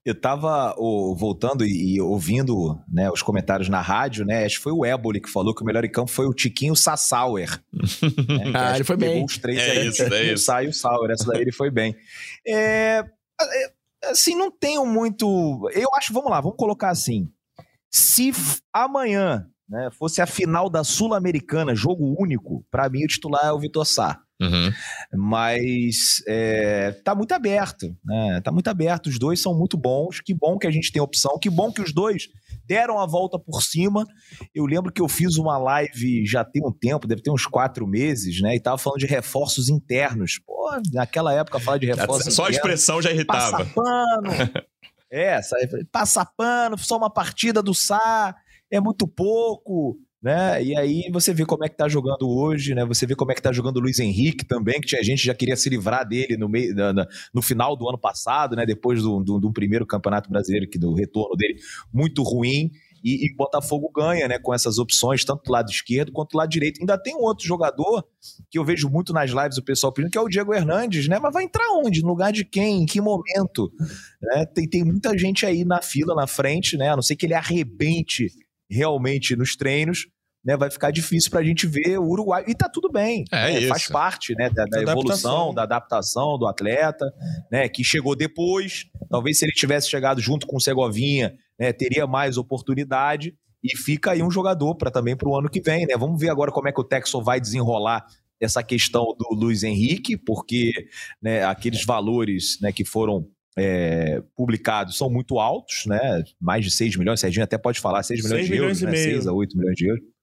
Eu tava ô, voltando e, e ouvindo né, os comentários na rádio, né? Acho que foi o Éboli que falou que o melhor em campo foi o Tiquinho Sassauer. *laughs* né, Ah, ele foi bem. Os três, É isso, é *laughs* o isso. Sá e o Sauer. Essa daí ele foi bem. É, assim, não tenho muito. Eu acho, vamos lá, vamos colocar assim. Se amanhã né, fosse a final da Sul-Americana, jogo único, pra mim o titular é o Vitor Sá. Uhum. Mas é, tá muito aberto, né? Tá muito aberto. Os dois são muito bons. Que bom que a gente tem opção. Que bom que os dois deram a volta por cima. Eu lembro que eu fiz uma live já tem um tempo, deve ter uns quatro meses, né? E tava falando de reforços internos. Pô, naquela época falar de reforços Só a internos. expressão já irritava. Passa pano. *laughs* é, pano, só uma partida do Sá, é muito pouco, né? E aí você vê como é que tá jogando hoje, né? Você vê como é que tá jogando o Luiz Henrique também, que tinha gente que já queria se livrar dele no meio no final do ano passado, né? Depois do, do, do primeiro campeonato brasileiro, que do retorno dele muito ruim. E, e Botafogo ganha, né? Com essas opções, tanto do lado esquerdo quanto do lado direito. Ainda tem um outro jogador que eu vejo muito nas lives o pessoal pedindo, que é o Diego Hernandes, né? Mas vai entrar onde? No lugar de quem? Em que momento? né? Tem, tem muita gente aí na fila, na frente, né? A não ser que ele arrebente realmente nos treinos, né? Vai ficar difícil pra gente ver o Uruguai. E tá tudo bem. É né? isso. Faz parte, né? Da, da evolução, adaptação. da adaptação do atleta, né? Que chegou depois. Talvez se ele tivesse chegado junto com o Segovinha, né? Teria mais oportunidade. E fica aí um jogador para também para o ano que vem, né? Vamos ver agora como é que o Texel vai desenrolar essa questão do Luiz Henrique, porque né, aqueles valores né, que foram é, publicados são muito altos, né? Mais de 6 milhões, Serginho até pode falar, 6 milhões Seis de euros, milhões e né? meio. 6 a 8 milhões de euros.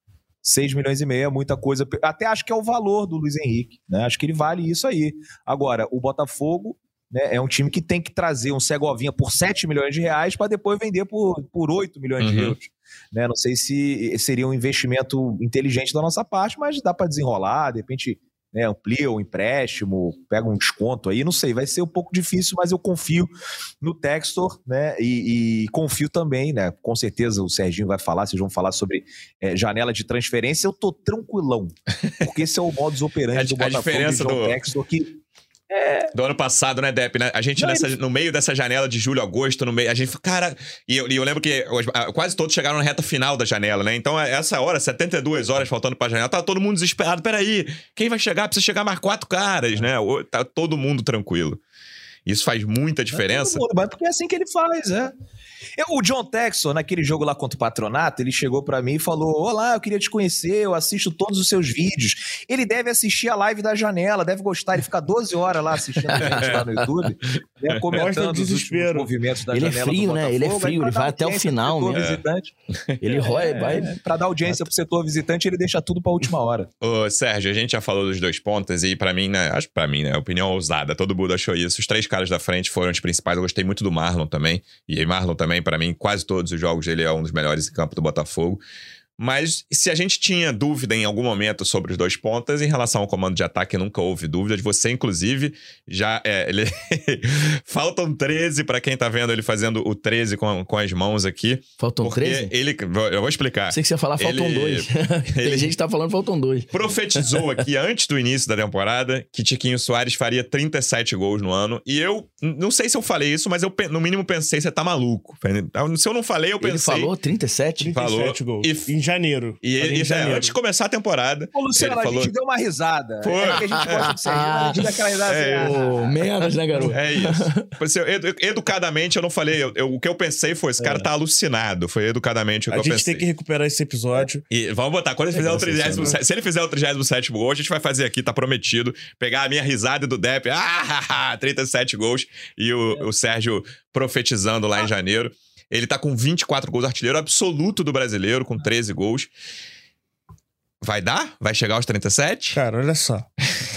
6 milhões e meio é muita coisa. Até acho que é o valor do Luiz Henrique, né? Acho que ele vale isso aí. Agora, o Botafogo né, é um time que tem que trazer um Segovinha por 7 milhões de reais para depois vender por, por 8 milhões de Uhum. euros. Né? Não sei se seria um investimento inteligente da nossa parte, mas dá para desenrolar, de repente né, amplia o empréstimo, pega um desconto aí, não sei, vai ser um pouco difícil, mas eu confio no Textor, né, e, e confio também, né, com certeza o Serginho vai falar, vocês vão falar sobre é, janela de transferência, eu tô tranquilão, porque esse é o modus operandi A- do a Botafogo diferença e do- Textor, que Do ano passado, né, Depp? Né? A gente, Não, nessa- no meio dessa janela de julho, agosto, no meio, a gente, cara. E eu, e eu lembro que quase todos chegaram na reta final da janela, né? Então, essa hora, 72 horas faltando pra janela, tá todo mundo desesperado. Peraí, quem vai chegar? Precisa chegar mais quatro caras, né? Tá todo mundo tranquilo. Isso faz muita diferença. Mundo, mas porque é assim que ele faz, é. Eu- o John Texor, naquele jogo lá contra o Patronato, ele chegou pra mim e falou: Olá, eu queria te conhecer, eu assisto todos os seus vídeos. Ele deve assistir a live da janela, deve gostar, ele fica 12 horas lá assistindo a gente lá no YouTube, né, comentando os movimentos da Ele é janela. do frio, né? Ele é frio, ele vai até o final visitante. Ele vai. É, pra dar audiência pro setor visitante, ele deixa tudo pra última hora. Ô, Sérgio, a gente já falou dos dois pontas e pra mim, né, acho que pra mim, né, opinião ousada, todo mundo achou isso. Os três caras da frente foram os principais. Eu gostei muito do Marlon também. E Marlon também, pra mim, quase todos os jogos ele é um dos melhores em campo do Botafogo. Mas se a gente tinha dúvida em algum momento sobre os dois pontas, em relação ao comando de ataque, nunca houve dúvidas. Você, inclusive, já. É, *laughs* ele... Faltam 13 pra quem tá vendo ele fazendo o 13 com, com as mãos aqui. Faltam porque 13? ele. Eu vou explicar. Sei que você ia falar, faltam Ele- dois. *laughs* Tem ele- gente que tá falando, faltam dois. profetizou aqui *laughs* antes do início da temporada que Tiquinho Soares faria 37 gols no ano. E eu não sei se eu falei isso, mas eu no mínimo pensei, você tá maluco. Se eu não falei, eu Ele pensei. falou 37? 37 Falou. gols. E- janeiro. E ele, em é, janeiro. antes de começar a temporada, Ô, Luciano, ele a falou. gente deu uma risada. Foi. É que a gente gosta de ser. A gente dá aquela risada É. assim, ah, Ô, menos, né, garoto? É isso. *laughs* Edu- educadamente, eu não falei. eu- eu- o que eu pensei foi: esse cara tá alucinado. Foi educadamente o que A eu gente pensei. tem que recuperar esse episódio. E vamos botar, quando ele fizer o Nossa 37, se ele fizer o 37 gol, a gente vai fazer aqui, tá prometido. Pegar a minha risada do Depp, ah, *laughs* 37 gols, e o, o Sérgio profetizando lá em janeiro. Ele tá com 24 gols, artilheiro absoluto do brasileiro, com 13 gols. Vai dar? Vai chegar aos 37? Cara, olha só.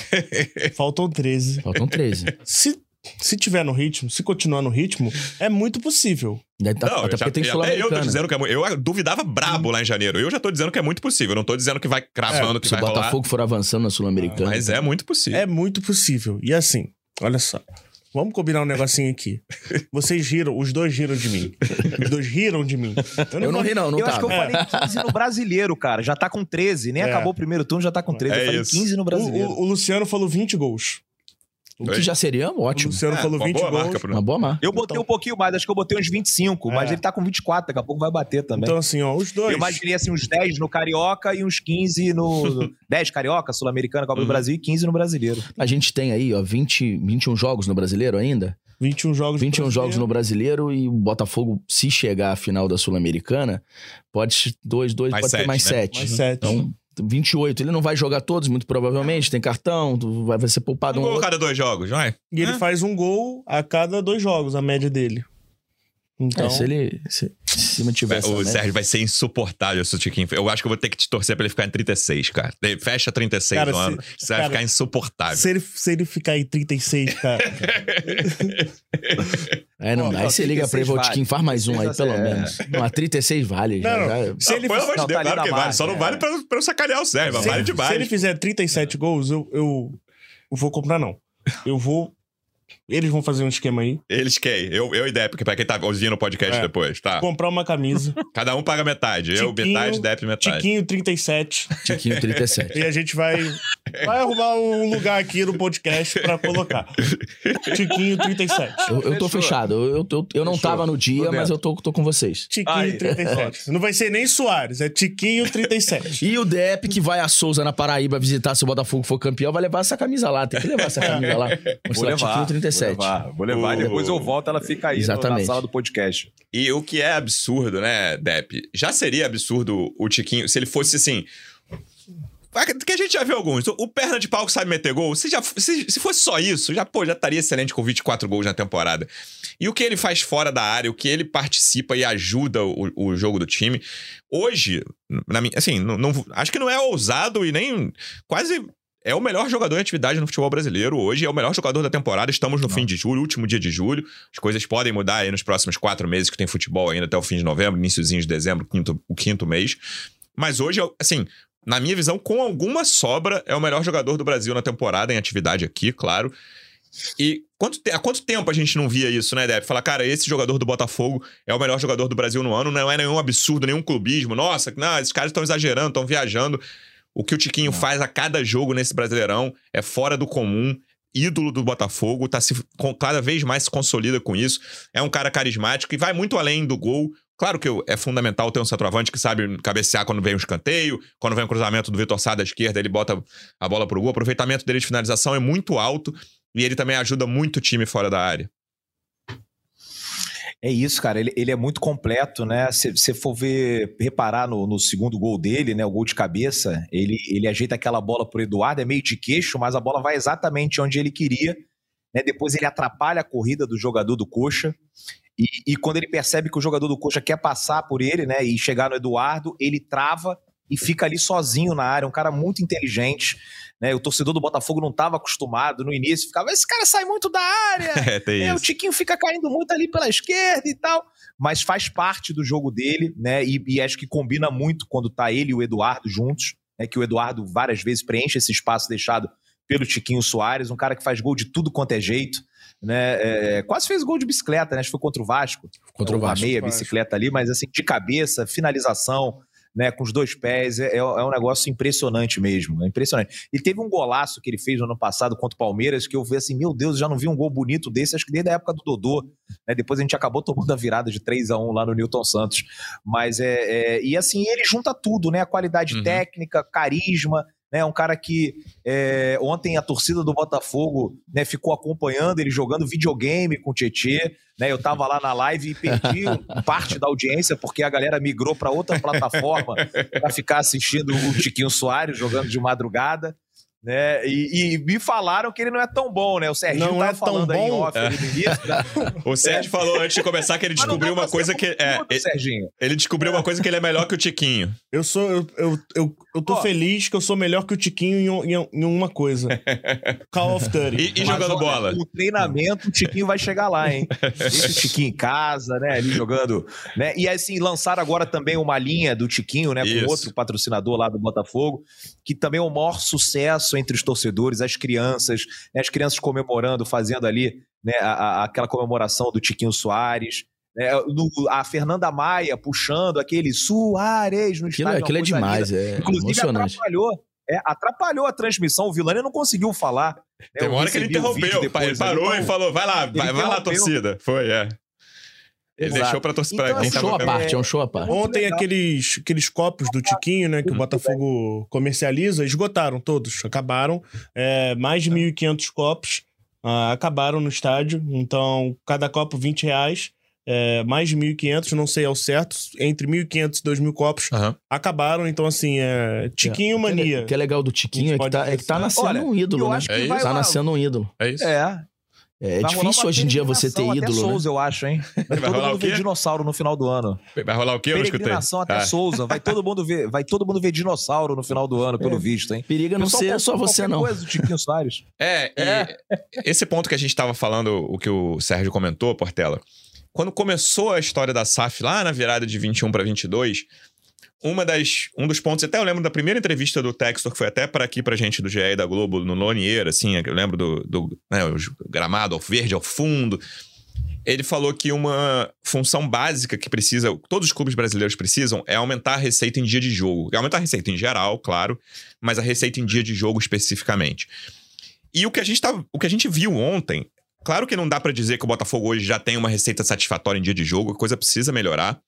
*laughs* Faltam 13. Faltam 13. Se, se tiver no ritmo, se continuar no ritmo, é muito possível. Deve tá- Não, até eu já- porque tem até eu tô Sul-Americana. dizendo que é, Eu duvidava brabo lá em janeiro. Eu já tô dizendo que é muito possível. Eu não tô dizendo que vai cravando que Se o vai rolar. Botafogo for avançando na Sul-Americana. Mas é muito possível. É muito possível. E assim, olha só. Vamos combinar um negocinho aqui. Vocês riram, os dois riram de mim. Os dois riram de mim. Eu não falei- ri, não, não eu acho que eu tava. falei 15 no brasileiro, cara. Já tá com 13. Nem É. acabou o primeiro turno, já tá com 13. É eu falei isso. 15 no O, brasileiro. o- o Luciano falou 20 gols. O que já seria O ótimo. Luciano É, falou uma 20 boa gols. marca pro- Uma boa marca. Eu botei Então- um pouquinho mais, acho que eu botei uns 25, mas É. ele tá com 24, daqui a pouco vai bater também. Então, assim, ó, os dois. eu imaginei assim uns 10 no Carioca e uns 15 no. *laughs* no 10 Carioca, Sul-Americana, Copa Uhum. do Brasil e 15 no Brasileiro. A gente tem aí, ó, 20, 21 jogos no Brasileiro ainda. 21 jogos 21 jogos no brasileiro. E o Botafogo, se chegar à final da Sul-Americana, pode 2, 2, Mais pode ter sete, mais né? 7. Mais 7. Então, 28. Ele não vai jogar todos, muito provavelmente. Tem cartão, vai vai ser poupado Um um gol a cada dois jogos, vai. e ele É. faz um gol a cada dois jogos, a média dele. Então, É, se ele se, se mantiver o média. Sérgio vai ser insuportável se o Tiquinho. Eu acho que eu vou ter que te torcer pra ele ficar em 36, cara. Ele Fecha 36 Cara, no se- ano. Você vai cara, ficar insuportável. se ele, se ele ficar em 36, cara. É, não, Pô, aí você liga pra ele, 36 vou Tiquinho, faz mais um aí, 36 pelo é. menos. Não, a 36 vale. já- Não, já- não. Se ele, Pelo amor de Deus, tá ali claro que vale. Só não é. vale pra, eu- pra eu sacanear o Sérgio, mas se, vale ele, demais. se ele fizer 37 gols, eu, eu, eu vou comprar, não. Eu vou. Eles vão fazer um esquema aí. Eles quem? Eu, eu e Depp, porque pra quem tá ouvindo o podcast É. depois, tá? Comprar uma camisa. *laughs* Cada um paga metade. Eu, Tiquinho, metade, Depp, metade. Tiquinho 37. Tiquinho 37. E a gente vai, vai arrumar um lugar aqui no podcast pra colocar. Tiquinho 37. Eu, eu tô Fechou. fechado. Eu, eu, eu, eu não Fechou. tava no dia, mas eu tô, tô com vocês. Tiquinho Aí. 37. Não vai ser nem Soares, é Tiquinho 37. E o Depp, que vai a Souza na Paraíba visitar se o Botafogo for campeão, vai levar essa camisa lá. Tem que levar essa camisa lá. Mostrar Tiquinho 37. Vou levar, vou levar. O- Depois eu volto, ela fica aí no- na Exatamente. sala do podcast. E o que é absurdo, né, Depp? Já seria absurdo o Tiquinho se ele fosse assim. Que a gente já viu alguns. O perna de pau que sabe meter gol. Se, já, se, se fosse só isso, já, pô, já estaria excelente com 24 gols na temporada. E o que ele faz fora da área, o que ele participa e ajuda o, o jogo do time. Hoje, na minha, assim, não, não- acho que não é ousado e nem. Quase. É o melhor jogador em atividade no futebol brasileiro hoje, é o melhor jogador da temporada. Estamos no fim de julho, último dia de julho. As coisas podem mudar aí nos próximos quatro meses que tem futebol ainda até o fim de novembro, iníciozinho de dezembro, quinto, o quinto mês. Mas hoje, assim, na minha visão, com alguma sobra, é o melhor jogador do Brasil na temporada, em atividade aqui, claro. E quanto te- há quanto tempo a gente não via isso, né, Deb? Falar, cara, esse jogador do Botafogo é o melhor jogador do Brasil no ano, não é nenhum absurdo, nenhum clubismo. Nossa, não, esses caras estão exagerando, estão viajando. O que o Tiquinho faz a cada jogo nesse Brasileirão é fora do comum. Ídolo do Botafogo, tá se, cada vez mais se consolida com isso. É um cara carismático e vai muito além do gol. Claro que é fundamental ter um centroavante que sabe cabecear quando vem um escanteio, quando vem um cruzamento do Vitor Sá da esquerda, ele bota a bola pro gol. O aproveitamento dele de finalização é muito alto e ele também ajuda muito o time fora da área. É isso, cara. Ele, ele é muito completo, né? Se você for ver, reparar no, no segundo gol dele, né? O gol de cabeça, ele, ele ajeita aquela bola pro Eduardo, é meio de queixo, mas a bola vai exatamente onde ele queria. Né? Depois ele atrapalha a corrida do jogador do Coxa. E, e quando ele percebe que o jogador do Coxa quer passar por ele, né? E chegar no Eduardo, ele trava e fica ali sozinho na área. Um cara muito inteligente. Né? O torcedor do Botafogo não estava acostumado no início, ficava, esse cara sai muito da área. *laughs* É, É, o. Tiquinho fica caindo muito ali pela esquerda e tal. Mas faz parte do jogo dele, né? E, e acho que combina muito quando tá ele e o Eduardo juntos. Né, que o Eduardo várias vezes preenche esse espaço deixado pelo Tiquinho Soares, um cara que faz gol de tudo quanto é jeito. Né? É, quase fez gol de bicicleta, né? Acho que foi contra o Vasco. Contra o Uma Vasco. meia Vasco. bicicleta ali, mas assim, de cabeça, finalização. Né, com os dois pés, é, é um negócio impressionante mesmo, é impressionante. E teve um golaço que ele fez no ano passado contra o Palmeiras, que eu vi assim, meu Deus, já não vi um gol bonito desse, acho que desde a época do Dodô, né, depois a gente acabou tomando a virada de 3 a 1 lá no Newton Santos, mas é, é e assim, ele junta tudo, né, a qualidade uhum. técnica, carisma, né, um cara que é, ontem a torcida do Botafogo né, ficou acompanhando ele jogando videogame com o Tietê. Né, eu tava lá na live e perdi *laughs* parte da audiência porque a galera migrou para outra plataforma para ficar assistindo o Tiquinho Soares jogando de madrugada. Né? E, e, me falaram que ele não é tão bom, né? O Serginho não é falando tão aí bom. off, é. início, né? *laughs* O Sérgio é. falou antes de começar que ele descobriu uma coisa que. É, ele, Serginho. ele descobriu uma coisa que ele é melhor que o Tiquinho. Eu sou. Eu, eu, eu, eu tô feliz que eu sou melhor que o Tiquinho em, em, em uma coisa. *laughs* Call of Duty. E, e jogando Mas, bola? O treinamento, o Tiquinho vai chegar lá, hein? Esse Tiquinho em casa, né? Ali jogando. Né? E assim, lançaram agora também uma linha do Tiquinho, né? Isso. Com outro patrocinador lá do Botafogo, que também é o maior sucesso entre os torcedores as crianças, né, as crianças comemorando, fazendo ali né, a, a, aquela comemoração do Tiquinho Soares. Né, no, a Fernanda Maia puxando aquele Soares no aquilo, estádio. Aquilo é demais, é Inclusive, emocionante. atrapalhou. É, atrapalhou a transmissão. O Vilani não conseguiu falar. Né, Tem uma hora que ele interrompeu. Ele parou ali, e falou: vai lá, vai, vai lá, torcida. Foi, é. Ele Exato. deixou pra torcida. Então, pra É um quem show tava à parte, é um show à parte. Ontem aqueles, aqueles copos do Tiquinho, né, que o Botafogo comercializa, esgotaram todos, acabaram. É, mais de 1.500 copos ah, acabaram no estádio, então cada copo 20 reais, é, mais de 1.500, não sei ao certo, entre 1.500 e 2.000 copos Aham. acabaram, então assim, é, Tiquinho é- mania. O que é legal do Tiquinho é que, tá, é que tá nascendo Olha, um ídolo, eu né? acho que É. Tá lá- nascendo um ídolo. É isso? É, É difícil hoje em dia você ter ídolo, até né? Souza, eu acho, hein? *laughs* Vai Vai todo rolar mundo ver dinossauro no final do ano. Vai rolar o quê? Eu não escutei. Peregrinação até Ah. Souza. Vai todo mundo ver, vai todo mundo ver dinossauro no final do ano, pelo visto, hein? Periga não ser só você, não. Coisa do Tiquinho Soares. *laughs* É, e esse ponto que a gente estava falando, o que o Sérgio comentou, Portela, quando começou a história da SAF lá na virada de 21 para 22, uma das, um dos pontos, até eu lembro da primeira entrevista do Textor, que foi até para aqui pra gente do GE e da Globo, no Lonier, assim, eu lembro do, do né, gramado ao verde ao fundo. Ele falou que uma função básica que precisa, todos os clubes brasileiros precisam, é aumentar a receita em dia de jogo. Aumentar a receita em geral, claro, mas a receita em dia de jogo especificamente. E o que a gente, tá, o que a gente viu ontem, claro que não dá pra dizer que o Botafogo hoje já tem uma receita satisfatória em dia de jogo, a coisa precisa melhorar.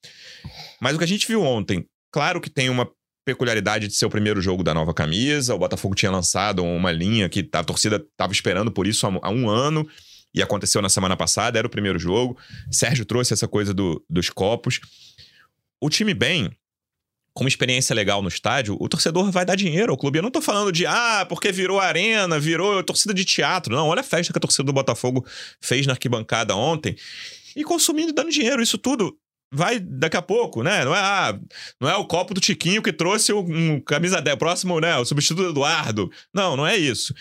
Mas o que a gente viu ontem, claro que tem uma peculiaridade de ser o primeiro jogo da nova camisa. O Botafogo tinha lançado uma linha que a torcida estava esperando por isso há, um ano. E aconteceu na semana passada, era o primeiro jogo. Sérgio trouxe essa coisa do- dos copos. O time bem, com uma experiência legal no estádio, o torcedor vai dar dinheiro ao clube. Eu não tô falando de, ah, porque virou arena, virou torcida de teatro. Não, olha a festa que a torcida do Botafogo fez na arquibancada ontem. E consumindo e dando dinheiro. Isso tudo vai daqui a pouco, né? Não é, ah, não é o copo do Tiquinho que trouxe o um camisa 10, próximo, né? O substituto do Eduardo. Não, não é isso.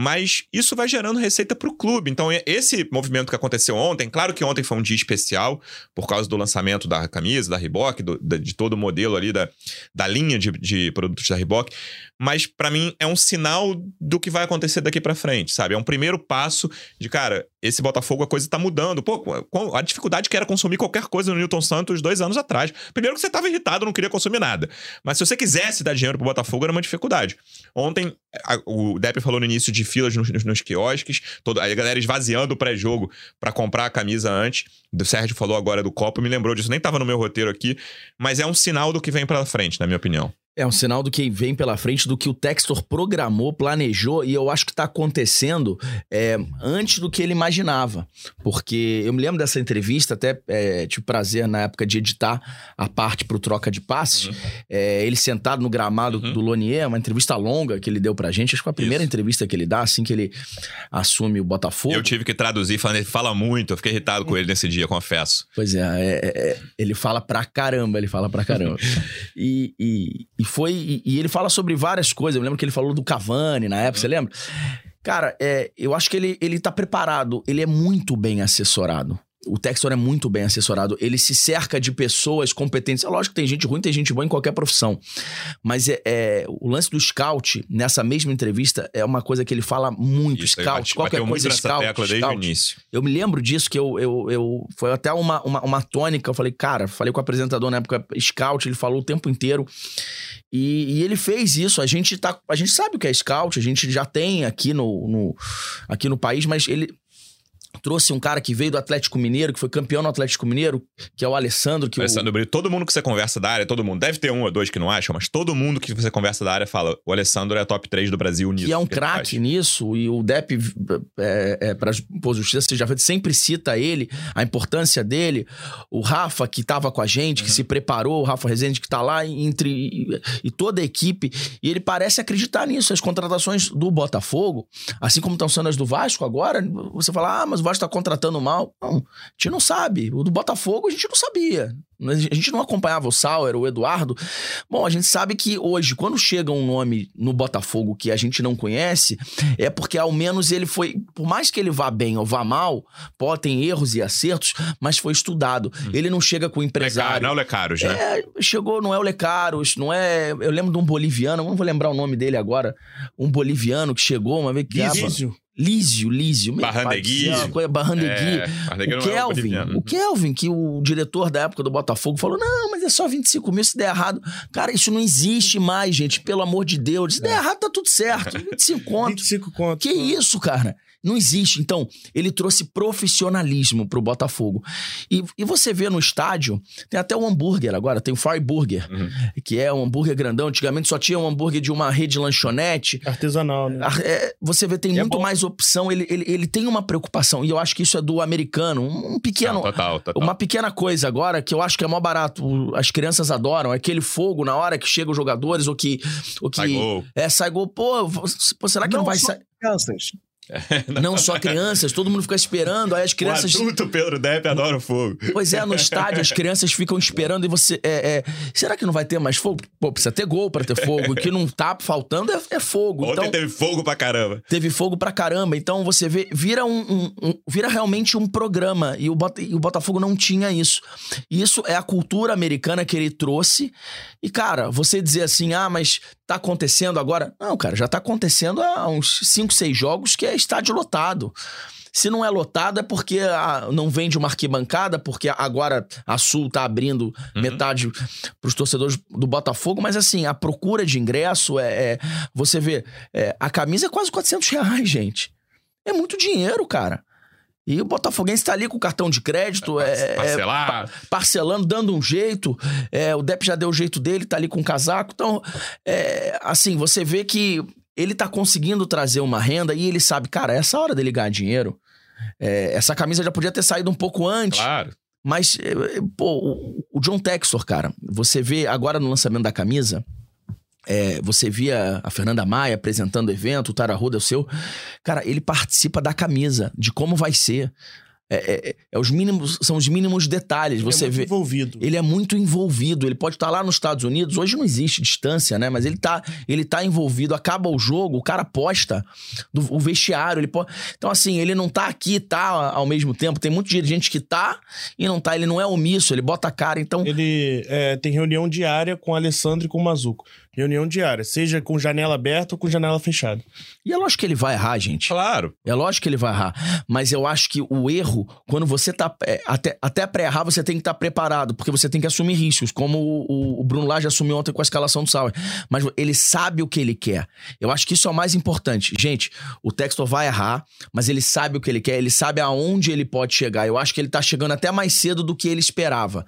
Mas isso vai gerando receita para o clube. Então, esse movimento que aconteceu ontem, claro que ontem foi um dia especial, por causa do lançamento da camisa, da Reebok, do- de todo o modelo ali da, da linha de, de produtos da Reebok. Mas, para mim, é um sinal do que vai acontecer daqui para frente, sabe? É um primeiro passo de, cara, esse Botafogo, a coisa tá mudando. Pô, a dificuldade que era consumir qualquer coisa no Newton Santos dois anos atrás. Primeiro que você tava irritado, não queria consumir nada. Mas se você quisesse dar dinheiro pro Botafogo, era uma dificuldade. Ontem, a- o Depp falou no início de filas nos, nos- nos quiosques, aí a galera esvaziando o pré-jogo pra comprar a camisa antes. O Sérgio falou agora do copo, me lembrou disso, nem tava no meu roteiro aqui, mas é um sinal do que vem pela frente, na minha opinião. É um sinal do que vem pela frente, do que o Textor programou, planejou, e eu acho que está acontecendo é, antes do que ele imaginava. Porque eu me lembro dessa entrevista, até é, tive prazer na época de editar a parte pro troca de passes. É, ele sentado no gramado Uhum. do Lonier, uma entrevista longa que ele deu pra gente. Acho que foi a primeira Isso. entrevista que ele dá, assim que ele assume o Botafogo. Eu tive que traduzir, falando, ele fala muito, eu fiquei irritado com ele nesse dia, confesso. Pois é, é, é, é, ele fala pra caramba, ele fala pra caramba. *laughs* e, e, e foi. E, e ele fala sobre várias coisas. Eu lembro que ele falou do Cavani na época, você lembra? Cara, é, eu acho que ele, ele tá preparado, ele é muito bem assessorado. O Textor é muito bem assessorado. Ele se cerca de pessoas competentes. É lógico que tem gente ruim, tem gente boa em qualquer profissão. Mas é, é- o lance do scout, nessa mesma entrevista, é uma coisa que ele fala muito. Isso, scout, bate- qualquer coisa, scout. tecla desde o scout. início. Eu me lembro disso, que eu, eu, eu foi até uma, uma, uma tônica. Eu falei, cara, falei com o apresentador na época, scout, ele falou o tempo inteiro. E, e ele fez isso. A gente, tá, a gente sabe o que é scout, a gente já tem aqui no, no, aqui no país, mas ele trouxe um cara que veio do Atlético Mineiro, que foi campeão no Atlético Mineiro, que é o Alessandro, que o- Alessandro Brito, todo mundo que você conversa da área, todo mundo, deve ter um ou dois que não acham, mas todo mundo que você conversa da área fala: o Alessandro é top 3 do Brasil nisso. que é um craque faz." nisso, e o Depp, é, é, para pôr justiça seja feita, sempre cita ele, a importância dele. O Rafa, que estava com a gente, Uhum. que se preparou, o Rafa Rezende, que tá lá entre. E, e toda a equipe, e ele parece acreditar nisso. As contratações do Botafogo, assim como estão sendo as do Vasco agora, você fala, ah, mas o Vasco está contratando mal. Não, a gente não sabe. O do Botafogo a gente não sabia. A gente não acompanhava o Sauer, o Eduardo. Bom, a gente sabe que hoje, quando chega um nome no Botafogo que a gente não conhece, é porque ao menos ele foi. Por mais que ele vá bem ou vá mal, pode ter erros e acertos, mas foi estudado. Ele não chega com o Lecaro, empresário. não é o Lecaros, né? É, chegou, não é o Lecaros, não é. Eu lembro de um boliviano, não vou lembrar o nome dele agora. Um boliviano que chegou uma vez que. Lísio. Lísio, Lísio. Barrandegui. Barrandegui. É, O não é o Kelvin, o Kelvin, que o diretor da época do Botafogo falou: não, mas é só 25 mil, se der errado. Cara, isso não existe mais, gente, pelo amor de Deus. Se der errado, tá tudo certo. *laughs* 25 conto. 25 conto. Que isso, cara? Não existe. Então, ele trouxe profissionalismo pro Botafogo. E, e você vê no estádio, tem até o hambúrguer agora, tem o Fire Burger, Uhum. que é um hambúrguer grandão. Antigamente só tinha um hambúrguer de uma rede lanchonete. Artesanal, né? Ah, é, você vê, tem E é muito bom. mais opção. Ele, ele, ele tem uma preocupação. E eu acho que isso é do americano. Um, um pequeno. Não, total, total. Uma pequena coisa agora que eu acho que é mó barato. As crianças adoram. É aquele fogo na hora que chegam os jogadores ou que. Ou que Sai gol. É, sai gol. Pô, será que não, Não vai sair? Crianças. *laughs* Não só crianças, todo mundo fica esperando. Aí as crianças. O adulto Pedro Depp adora o fogo. Pois é, no estádio as crianças ficam esperando e você. É, é, será que não vai ter mais fogo? Pô, precisa ter gol pra ter fogo. O que não tá faltando é, é fogo. Ontem então, teve fogo pra caramba. teve fogo pra caramba. Então você vê, vira um, um- um- vira realmente um programa e o, Bota- e o Botafogo não tinha isso. E isso é a cultura americana que ele trouxe. E cara, você dizer assim, ah, mas tá acontecendo agora? Não, cara, já tá acontecendo há uns 5, 6 jogos que é estádio lotado. Se não é lotado é porque ah, não vende uma arquibancada, porque agora a Sul tá abrindo metade pros torcedores do Botafogo, mas assim, a procura de ingresso é. é- você vê, é, a camisa é quase 400 reais, gente. É muito dinheiro, cara. E o Botafoguense tá ali com o cartão de crédito, é, é, Parcelar. parcelando, dando um jeito. É, o Depp já deu o jeito dele, tá ali com o casaco. Então, é, assim, você vê que ele tá conseguindo trazer uma renda e ele sabe, cara, essa hora dele ganhar dinheiro. é, essa camisa já podia ter saído um pouco antes. Claro. Mas, eh, pô, o- John Textor, cara, você vê agora no lançamento da camisa, é, você via a Fernanda Maia apresentando o evento, o Tara Ruda é o seu. Cara, ele participa da camisa, de como vai ser. É, é- é os mínimos, são os mínimos detalhes. Ele é Você muito vê. envolvido. Ele é muito envolvido. Ele pode estar lá nos Estados Unidos. Hoje não existe distância, né? Mas ele tá, ele tá envolvido. Acaba o jogo, o cara posta do, o vestiário. Ele pode... Então, assim, ele não tá aqui e tá ao mesmo tempo. Tem muito dirigente que tá e não tá. Ele não é omisso, ele bota a cara. Então, Ele é, tem reunião diária com o Alessandro e com o Mazuco. Reunião diária, seja com janela aberta ou com janela fechada. e é lógico que ele vai errar, gente. Claro. É lógico que ele vai errar. Mas eu acho que o erro, quando você tá. é, até até pra errar, você tem que estar preparado, porque você tem que assumir riscos, como o, o- o Bruno Lage assumiu ontem com a escalação do Sauer. Mas ele sabe o que ele quer. Eu acho que isso é o mais importante. Gente, o Textor vai errar, mas ele sabe o que ele quer, ele sabe aonde ele pode chegar. Eu acho que ele tá chegando até mais cedo do que ele esperava.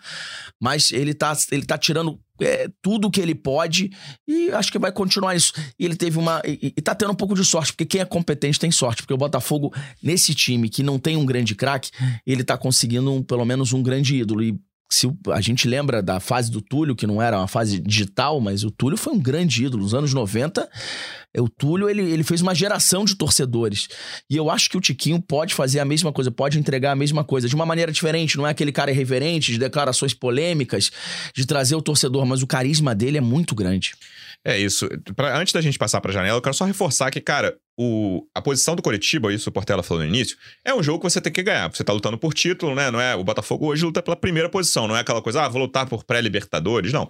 Mas ele tá, ele tá tirando. É, tudo que ele pode e acho que vai continuar isso. E ele teve uma. E, e tá tendo um pouco de sorte, porque quem é competente tem sorte. Porque o Botafogo, nesse time que não tem um grande craque, ele tá conseguindo um- pelo menos um grande ídolo. E se a gente lembra da fase do Túlio, que não era uma fase digital, mas o Túlio foi um grande ídolo. Nos anos 90, é, o Túlio ele, ele fez uma geração de torcedores. E eu acho que o Tiquinho pode fazer a mesma coisa, pode entregar a mesma coisa, de uma maneira diferente. Não é aquele cara irreverente, de declarações polêmicas, de trazer o torcedor, mas o carisma dele é muito grande. É isso. Pra- antes da gente passar pra janela, eu quero só reforçar que, cara, o, a posição do Coritiba, isso o Portela falou no início, é um jogo que você tem que ganhar. Você tá lutando por título, né? Não é, o Botafogo hoje luta pela primeira posição, não é aquela coisa, ah, vou lutar por pré-libertadores, não.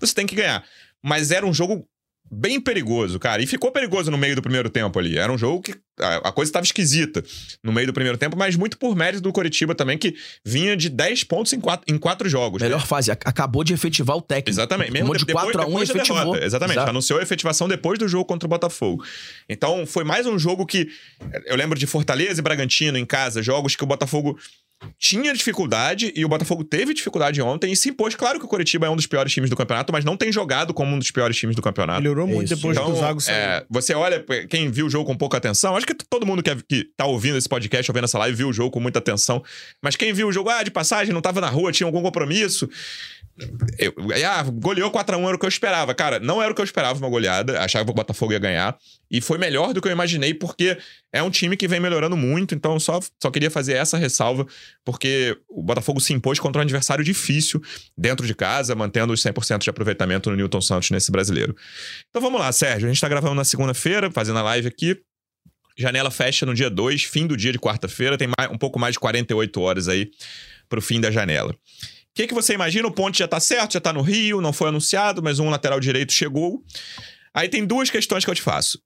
Você tem que ganhar. Mas era um jogo bem perigoso, cara. E ficou perigoso no meio do primeiro tempo ali. Era um jogo que a, coisa estava esquisita no meio do primeiro tempo, mas muito por mérito do Coritiba também, que vinha de 10 pontos em quatro, em quatro jogos. Melhor fase. ac- Acabou de efetivar o técnico. Exatamente. Mesmo de depois, 4 a 1 depois da efetivou. derrota. Exatamente. Exato. Anunciou a efetivação depois do jogo contra o Botafogo. Então, foi mais um jogo que. Eu lembro de Fortaleza e Bragantino em casa, jogos que o Botafogo tinha dificuldade e o Botafogo teve dificuldade ontem e se impôs. Claro que o Coritiba é um dos piores times do campeonato, mas não tem jogado como um dos piores times do campeonato. Melhorou muito isso. depois Então, do Zago sair. é, você olha, quem viu o jogo com pouca atenção, acho que todo mundo que, é- que tá ouvindo esse podcast, ouvindo essa live, viu o jogo com muita atenção. Mas quem viu o jogo, ah, de passagem, não tava na rua, tinha algum compromisso. Eu, ah, goleou 4x1 era o que eu esperava. Cara, não era o que eu esperava uma goleada. Achava que o Botafogo ia ganhar. E foi melhor do que eu imaginei, porque é um time que vem melhorando muito. Então, só, só queria fazer essa ressalva, porque o Botafogo se impôs contra um adversário difícil dentro de casa, mantendo os 100% de aproveitamento no Newton Santos nesse brasileiro. Então vamos lá, Sérgio. A gente tá gravando na segunda-feira, fazendo a live aqui. Janela fecha no dia 2, fim do dia de quarta-feira. Tem mais- um pouco mais de 48 horas aí pro fim da janela. O que, que você imagina? O ponte já tá certo, já tá no Rio, não foi anunciado, mas um lateral direito chegou. Aí tem duas questões que eu te faço.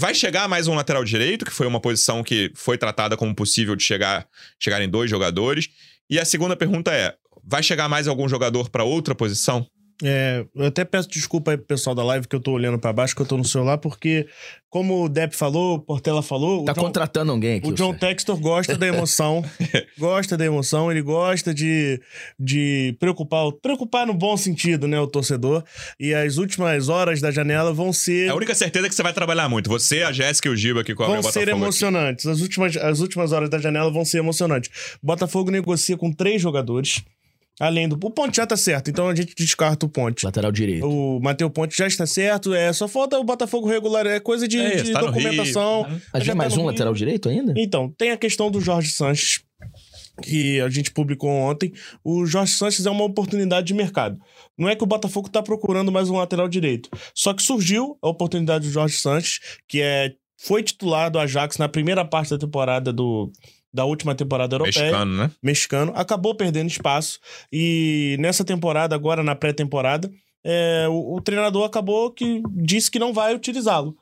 Vai chegar mais um lateral direito, que foi uma posição que foi tratada como possível de chegar chegarem dois jogadores. E a segunda pergunta é: vai chegar mais algum jogador para outra posição? É, eu até peço desculpa aí pro pessoal da live que eu tô olhando pra baixo, que eu tô no celular, porque, como o Depp falou, o Portela falou, Tá o John, contratando alguém aqui. o John. Textor gosta da emoção. *laughs* gosta da emoção, ele gosta de, de preocupar, preocupar no bom sentido, né, o torcedor. E as últimas horas da janela vão ser. É a única certeza é que você vai trabalhar muito. Você, a Jéssica e o Giba que cobrem Vão o Botafogo. ser aqui. emocionantes. As últimas, as últimas horas da janela vão ser emocionantes. O Botafogo negocia com três jogadores. Além do. O Ponte já tá certo, então a gente descarta o Ponte. Lateral direito. O Mateu Ponte já está certo, é só falta o Botafogo regular, é coisa de, É isso, de tá documentação. Rio. Mas já vem mais tá um Rio. lateral direito ainda? Então, tem a questão do Jorge Sanches, que a gente publicou ontem. O Jorge Sanches é uma oportunidade de mercado. Não é que o Botafogo está procurando mais um lateral direito. Só que surgiu a oportunidade do Jorge Sanches, que é, foi titular do Ajax na primeira parte da temporada do. Da última temporada europeia Mexicano, né? mexicano, acabou perdendo espaço. E nessa temporada, agora na pré-temporada, é, o, o treinador acabou que disse que não vai utilizá-lo.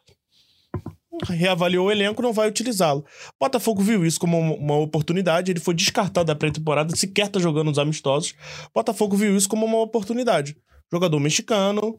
Reavaliou o elenco, não vai utilizá-lo. Botafogo viu isso como uma- oportunidade, ele foi descartado da pré-temporada, sequer tá jogando os amistosos. Botafogo viu isso como uma oportunidade. Jogador mexicano,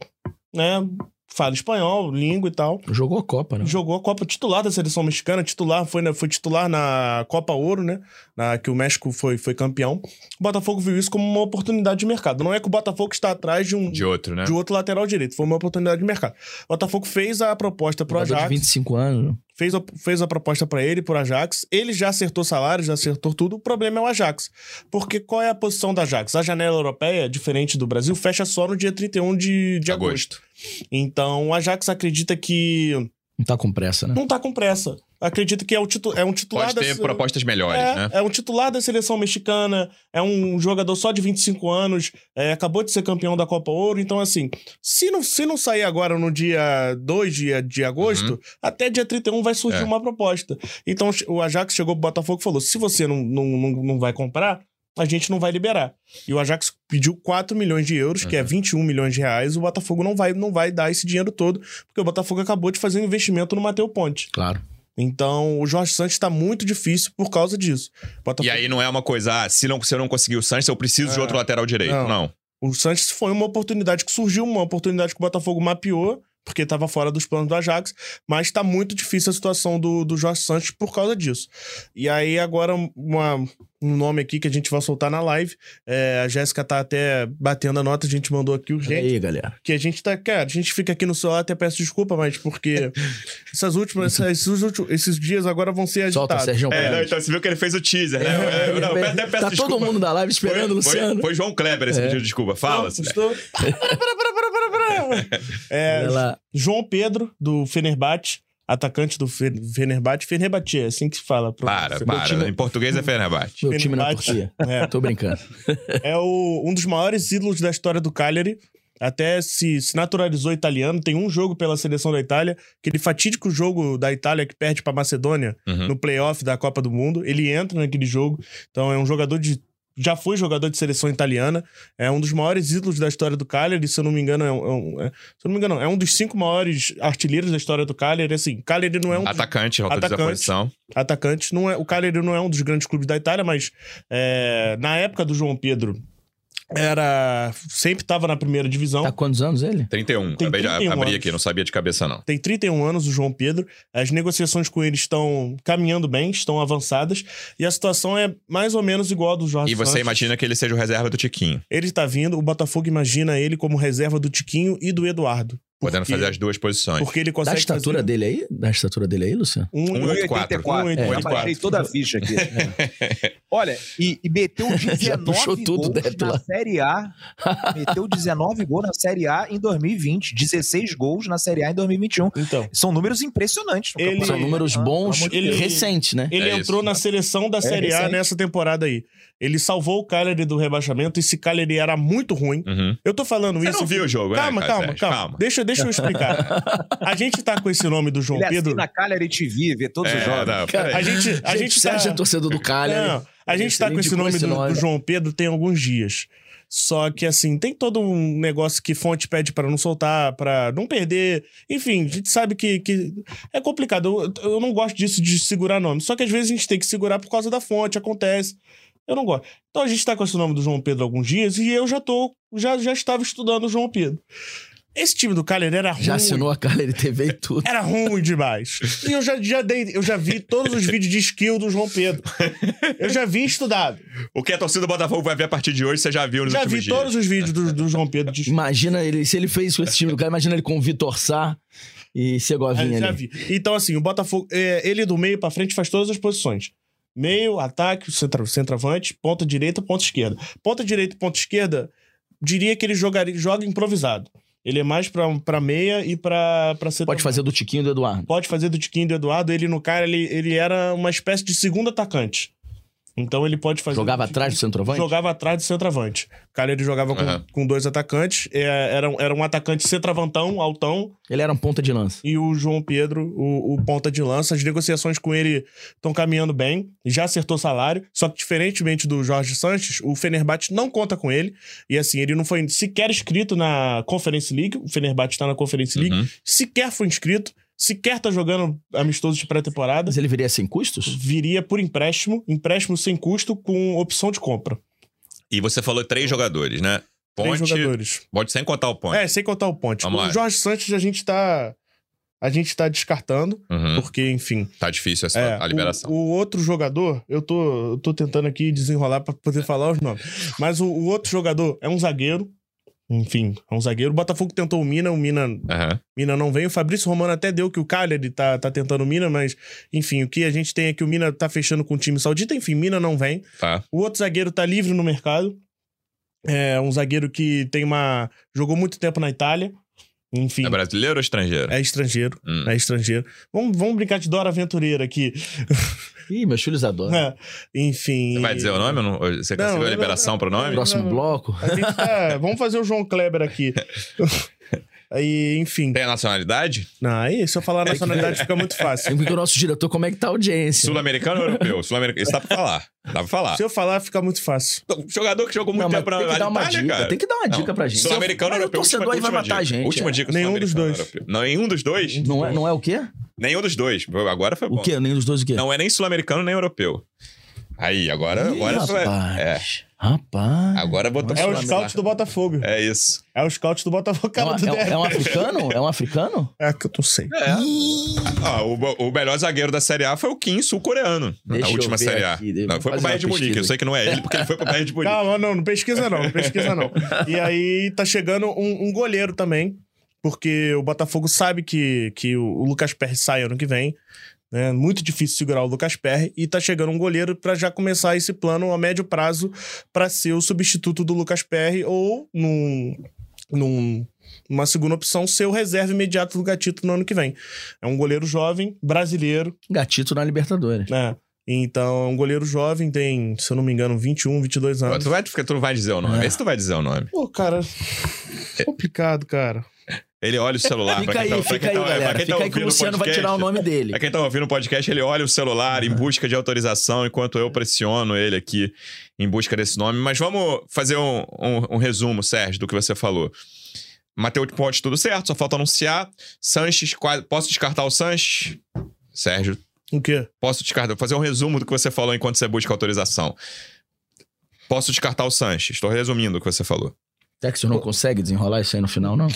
né? Fala espanhol, língua e tal. Jogou a Copa, né? Jogou a Copa titular da seleção mexicana, titular, foi, na- foi titular na Copa Ouro, né? Na, que o México foi, foi campeão. O Botafogo viu isso como uma oportunidade de mercado. Não é que o Botafogo está atrás de um De outro, né? de outro lateral direito, foi uma oportunidade de mercado. O Botafogo fez a proposta pro Jogador de Ajax, 25 anos. fez a, fez a proposta para ele, pro Ajax. Ele já acertou salário, já acertou tudo. O problema é o Ajax. Porque qual é a posição do Ajax? A janela europeia, diferente do Brasil, fecha só no dia 31 de, de agosto. Agosto. Então, o Ajax acredita que Não tá com pressa, né? não tá com pressa. Acredito que é, o titu é um titular Pode ter da propostas melhores, é, né? é um titular da seleção mexicana, é um jogador só de 25 anos, é, acabou de ser campeão da Copa Ouro. Então, assim, se não, se não sair agora no dia 2 de, de agosto, Uhum. até dia 31 vai surgir É. uma proposta. Então, o Ajax chegou pro Botafogo e falou: se você não, não, não, não vai comprar, a gente não vai liberar. E o Ajax pediu 4 milhões de euros, que é Uhum. 21 milhões de reais. O Botafogo não vai, não vai dar esse dinheiro todo, porque o Botafogo acabou de fazer um investimento no Mateu Ponte. Claro. Então, o Jorge Santos tá muito difícil por causa disso. Botafogo- E aí não é uma coisa, ah, se, não, se eu não conseguir o Sanches, eu preciso de É. outro lateral direito. Não. Não. O Sanches foi uma oportunidade que surgiu, uma oportunidade que o Botafogo mapeou, porque estava fora dos planos do Ajax, mas tá muito difícil a situação do, do Jorge Santos por causa disso. E aí, agora, uma, um nome aqui que a gente vai soltar na live. é, a Jéssica tá até batendo a nota, a gente mandou aqui E urgente. aí, galera? Que a gente tá. Cara, a gente fica aqui no celular, até peço desculpa, mas porque *laughs* essas últimas, esses, últimos, esses dias agora vão ser Solta, agitados. Sérgio. É, não, então você viu que ele fez o teaser, né? É, *laughs* Eu- é, até peço tá desculpa. todo mundo da live esperando o foi, Luciano. Foi, foi João Kleber esse É. pedido de desculpa. Fala, Não, estou... *laughs* Para, para, para. É. João Pedro, do Fenerbahçe, atacante do Fe- Fenerbahçe. Fenerbahçe, é assim que se fala. Para, para. time- Em português é Fenerbahçe. Meu time na. Turquia. É, Tô brincando. é o, um dos maiores ídolos da história do Cagliari. até se, se naturalizou italiano. Tem um jogo pela seleção da Itália, aquele fatídico jogo da Itália que perde pra Macedônia Uhum. no playoff da Copa do Mundo. Ele entra naquele jogo. Então é um jogador de. Já foi jogador de seleção italiana. É um dos maiores ídolos da história do Cagliari. Se eu não me engano, é um, é é- se eu não me engano, é um dos cinco maiores artilheiros da história do Cagliari. Assim, Cagliari não é um dos Atacante, de Atacante. posição. atacantes. Não é, o Cagliari não é um dos grandes clubes da Itália, mas é, na época do João Pedro era sempre estava na primeira divisão. Tá quantos anos ele? 31. Tem Acabei de 31 abrir anos. aqui, não sabia de cabeça, não. Tem 31 anos o João Pedro. As negociações com ele estão caminhando bem, estão avançadas. E a situação é mais ou menos igual a do Jorge E você Santos. imagina que ele seja o reserva do Tiquinho, Ele tá vindo, o Botafogo imagina ele como reserva do Tiquinho e do Eduardo. Podendo Porque- fazer as duas posições. Porque ele Da consegue estatura fazer dele aí? Da estatura dele aí, Luciano? um, 1,84. 1,84. É. Já baixei toda a ficha aqui. *laughs* Olha, e, e meteu *laughs* 19 puxou tudo, gols Depp, na lá. Série A. Meteu 19 gols na Série A em 2020. 16 gols na Série A em 2021. Então, São números impressionantes. no Ele-. São números Ah, bons de ele- Deus. recentes, né? ele É entrou isso. na seleção da Série A recente. nessa temporada aí. Ele salvou o Cagliari do rebaixamento. Esse Cagliari era muito ruim. Uhum. Eu tô falando Você isso. não viu o jogo, Calma, né, calma, calma, Sérgio? Deixa, deixa eu explicar. a gente tá com esse nome do João Ele Pedro. assina a Cagliari TV, vê todos os É, jogos. não. A gente, a Gente, gente o tá. Sérgio é torcedor do Cagliari. Não, a gente tá com esse nome esse do, nome. do João Pedro tem alguns dias. Só que assim, tem todo um negócio que fonte pede pra não soltar, pra não perder. Enfim, a gente sabe que, que é complicado. Eu, eu não gosto disso de segurar nome. Só que às vezes a gente tem que segurar por causa da fonte, acontece. Eu não gosto. Então a gente tá com esse nome do João Pedro há alguns dias e eu já tô, já, já estava estudando o João Pedro. Esse time do Cagliari era ruim. Já assinou a Cagliari TV e tudo. Era ruim demais. E eu já, já dei, eu já vi todos os vídeos de skill do João Pedro. Eu já vi estudado. O que a torcida do Botafogo vai ver a partir de hoje, você já viu nos Já últimos vi dias. todos os vídeos do, do João Pedro de Imagina ele, se ele fez com esse time do cara, imagina ele com o Vitor Sá e Segovinha já ali. vi. Então, assim, o Botafogo, é, ele do meio pra frente faz todas as posições. Meio, ataque, centra, centroavante, ponta direita, ponta esquerda. Ponta direita e ponta esquerda, diria que ele jogaria, joga improvisado. Ele é mais pra, pra meia e pra, pra centroavante. Pode fazer do Tiquinho do Eduardo. Pode fazer do Tiquinho do Eduardo. Ele, no cara, ele, ele era uma espécie de segundo atacante. Então ele pode fazer. Jogava atrás do centroavante? Jogava atrás do centroavante. O cara ele jogava com, Aham. com dois atacantes. É, era, um- era um atacante centroavantão, altão, Ele era um ponta de lança. e o João Pedro, o, o ponta de lança. As negociações com ele estão caminhando bem, já acertou salário. Só que, diferentemente do Jorge Sanches, o Fenerbahçe não conta com ele. E assim, ele não foi sequer inscrito na Conference League. O Fenerbahçe está na Conference League. Uhum. Sequer foi inscrito. Sequer tá jogando amistoso de pré-temporada. Mas ele viria sem custos? Viria por empréstimo, empréstimo sem custo, com opção de compra. E você falou três jogadores, né? Três Ponte, jogadores. pode sem contar o Ponte. É, sem contar o ponte. Vamos o lá. Jorge Santos a gente tá. A gente tá descartando, Uhum. porque, enfim. Tá difícil essa, É, a liberação. O, o outro jogador, eu tô, eu tô tentando aqui desenrolar pra poder falar os nomes. Mas o, o outro jogador é um zagueiro. Enfim, é um zagueiro. O Botafogo tentou o Mina, o Mina, Aham. Mina não vem. O Fabrício Romano até deu que o Cagliari tá, tá tentando o Mina, mas, enfim, o que a gente tem é que o Mina tá fechando com o time saudita. Enfim, Mina não vem. Tá. O outro zagueiro tá livre no mercado. É um zagueiro que tem uma. jogou muito tempo na Itália. Enfim, É brasileiro ou estrangeiro? é estrangeiro. Hum. É estrangeiro. Vamos, vamos brincar de Dora Aventureira aqui. *laughs* Ih, meus filhos adoram. É, enfim. Você vai dizer o nome? não? Você Não, conseguiu a liberação pro nome? Próximo Não. bloco. A gente tá- *laughs* vamos fazer o João Kleber aqui. *laughs* Aí, enfim. Tem a nacionalidade? Não, aí se eu falar a nacionalidade fica muito fácil. *laughs* Porque o nosso diretor, como é que tá a audiência? Sul-americano ou europeu? Sul-americano. Isso dá pra falar. Dá pra falar. Se eu falar, fica muito fácil. Então, Jogador que jogou muito Não, tempo na tem que dar uma Itália, dica. cara. Tem que dar uma Não, dica pra gente. Sul-americano ou o europeu? torcedor última- aí vai matar a gente, Última é. dica, Nenhum dos dois. europeu. Nenhum dos dois? Não é, não é o quê? Nenhum dos dois. Agora foi bom. O quê? Nem dos dois o quê? Não é nem sul-americano nem europeu. Aí, agora. Ih, agora rapaz. É. Rapaz. Agora botou É o scout do Botafogo. É isso. É o scout do Botafogo, É, cara uma- do é um- é um africano? É um africano? É que eu não sei. É. Ah, o, o melhor zagueiro da Série A foi o Kim, sul-coreano. Na última Série A. aqui, Não, foi pro Bayern de Munique. Eu sei que não é ele, porque ele foi pro Bayern de Munique. Calma, não, não pesquisa não, não pesquisa não. E aí tá chegando um, um goleiro também, porque o Botafogo sabe que, que o, o Lucas Perry sai ano que vem. É muito difícil segurar o Lucas Perry e tá chegando um goleiro pra já começar esse plano a médio prazo pra ser o substituto do Lucas Perry ou num, num uma segunda opção ser o reserva imediato do Gatito no ano que vem. É um goleiro jovem, brasileiro, Gatito na Libertadores. né? Então, é um goleiro jovem, tem, se eu não me engano, 21, 22 Ó, anos. Tu vai, tu vai dizer o nome. É. Esse tu vai dizer o nome. Pô, cara, Complicado, cara. Ele olha o celular. Fica aí, tá- fica aí, tá- pra galera. quem tá Fica aí que o ouvindo Luciano vai podcast, tirar o nome dele. Pra quem tá ouvindo o podcast, ele olha o celular em busca de autorização, enquanto eu pressiono ele aqui em busca desse nome. Mas vamos fazer um, um- um resumo, Sérgio, do que você falou. Mateus Ponte, tudo certo, só falta anunciar. Sanches, quase- posso descartar o Sanches? Sérgio, O quê? posso descartar. Vou fazer um resumo do que você falou enquanto você busca autorização. Posso descartar o Sanches. Estou resumindo o que você falou. Será que você não consegue desenrolar isso aí no final, não?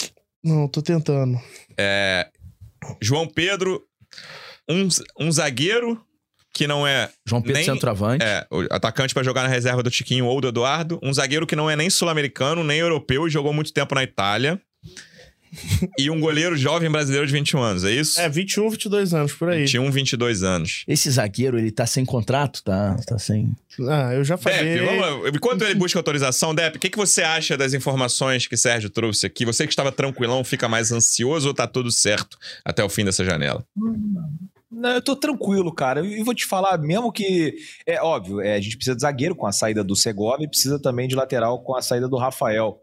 Não, tô tentando. É, João Pedro, um, um zagueiro que não é João Pedro Nem- centroavante. É, o atacante pra jogar na reserva do Tiquinho ou do Eduardo. Um zagueiro que não é nem sul-americano, nem europeu e jogou muito tempo na Itália. E um goleiro jovem brasileiro de 21 anos, é isso? É, 21, 22 anos, por aí. 21, 22 anos. Esse zagueiro, ele tá sem contrato, tá? Tá sem. Ah, eu já falei. Depp, vamos, enquanto ele busca autorização, Depp, o que, que você acha das informações que Sérgio trouxe aqui? Você que estava tranquilão, fica mais ansioso ou tá tudo certo até o fim dessa janela? Não, eu tô tranquilo, cara. E vou te falar, mesmo que. É óbvio, é, a gente precisa de zagueiro com a saída do Segovia e precisa também de lateral com a saída do Rafael.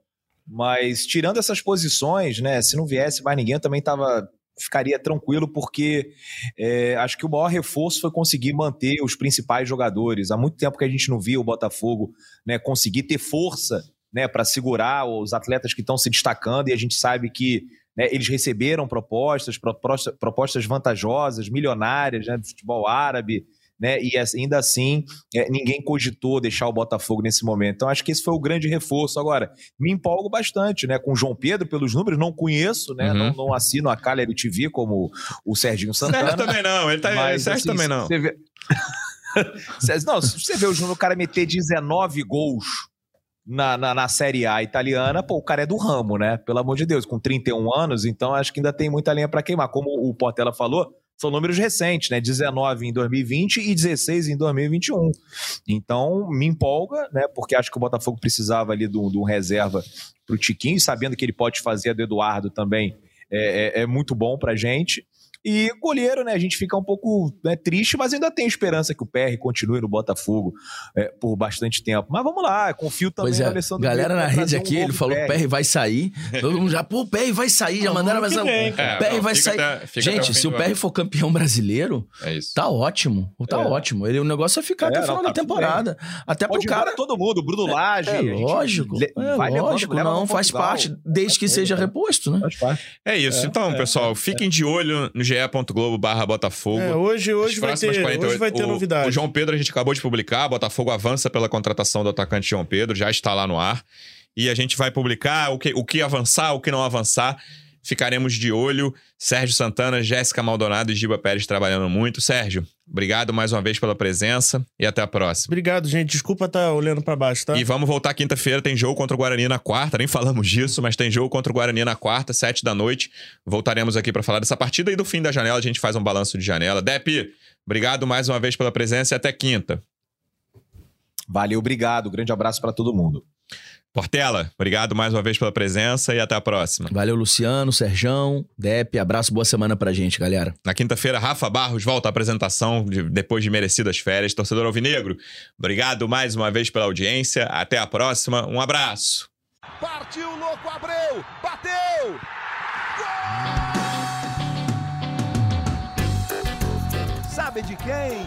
Mas tirando essas posições, né? Se não viesse mais ninguém, eu também tava. Ficaria tranquilo, porque é, acho que o maior reforço foi conseguir manter os principais jogadores. Há muito tempo que a gente não via o Botafogo né, conseguir ter força né, para segurar os atletas que estão se destacando, e a gente sabe que né, eles receberam propostas, propostas, vantajosas, milionárias, né, do futebol árabe, né, e ainda assim é, ninguém cogitou deixar o Botafogo nesse momento. Então acho que esse foi o grande reforço. Agora, me empolgo bastante né, com o João Pedro, pelos números, não conheço, né, Uhum. não, não assino a Caleb TV como o Serginho Santana. Sérgio também não, ele tá. Mas, Sérgio assim, também se não. Você vê... *laughs* Não, se você vê o Júnior, o cara meter 19 gols na, na, na Série A italiana, pô, o cara é do ramo, né? Pelo amor de Deus, com 31 anos, então acho que ainda tem muita lenha pra queimar. Como o Portela falou, são números recentes, né? 19 em 2020 e 16 em 2021. Então, me empolga, né? Porque acho que o Botafogo precisava ali de um reserva pro Tiquinho, e sabendo que ele pode fazer a do Eduardo também, é, é, é muito bom pra gente. E goleiro, né? A gente fica um pouco né, triste, mas ainda tem esperança que o PR continue no Botafogo é, por bastante tempo. Mas vamos lá, confio também Pois é, no Alessandro galera na pra rede trazer um aqui, ele falou que o PR vai sair. Todo mundo já, pô, o PR vai sair, já mandaram vem, O. É, PR vai sair. até- até Gente, se o PR for campeão brasileiro, É isso. tá ótimo. Tá É. ótimo. Ele, o negócio é ficar até É, o final da tá tudo temporada. Até pro Pode cara cara. todo mundo, Bruno Lage. É a gente lógico, le- é vai levando, lógico, leva não, faz parte, desde que seja reposto, né? Faz parte. É isso. É, então, é, pessoal, fiquem de olho no ge.globo barra Botafogo. É, hoje, hoje, vai ter, 48 hoje vai ter o, novidade. O João Pedro a gente acabou de publicar, Botafogo avança pela contratação do atacante João Pedro, já está lá no ar. E a gente vai publicar o que, o que avançar, o que não avançar. Ficaremos de olho. Sérgio Santana, Jéssica Maldonado e Giba Pérez trabalhando muito. Sérgio, obrigado mais uma vez pela presença e até a próxima. Obrigado, gente. Desculpa estar olhando pra baixo, tá? E vamos voltar quinta-feira, tem jogo contra o Guarani na quarta, nem falamos disso, mas tem jogo contra o Guarani na quarta, sete da noite. Voltaremos aqui para falar dessa partida e do fim da janela, a gente faz um balanço de janela. Depe, obrigado mais uma vez pela presença e até quinta. Valeu, obrigado. Grande abraço para todo mundo. Portela, obrigado mais uma vez pela presença e até a próxima. Valeu, Luciano, Serjão, Dep, abraço, boa semana pra gente, galera. Na quinta-feira, Rafa Barros volta à apresentação de- depois de merecidas férias. Torcedor Alvinegro, obrigado mais uma vez pela audiência. Até a próxima. Um abraço. Partiu, louco, Abreu! Bateu! Gol! Sabe de quem?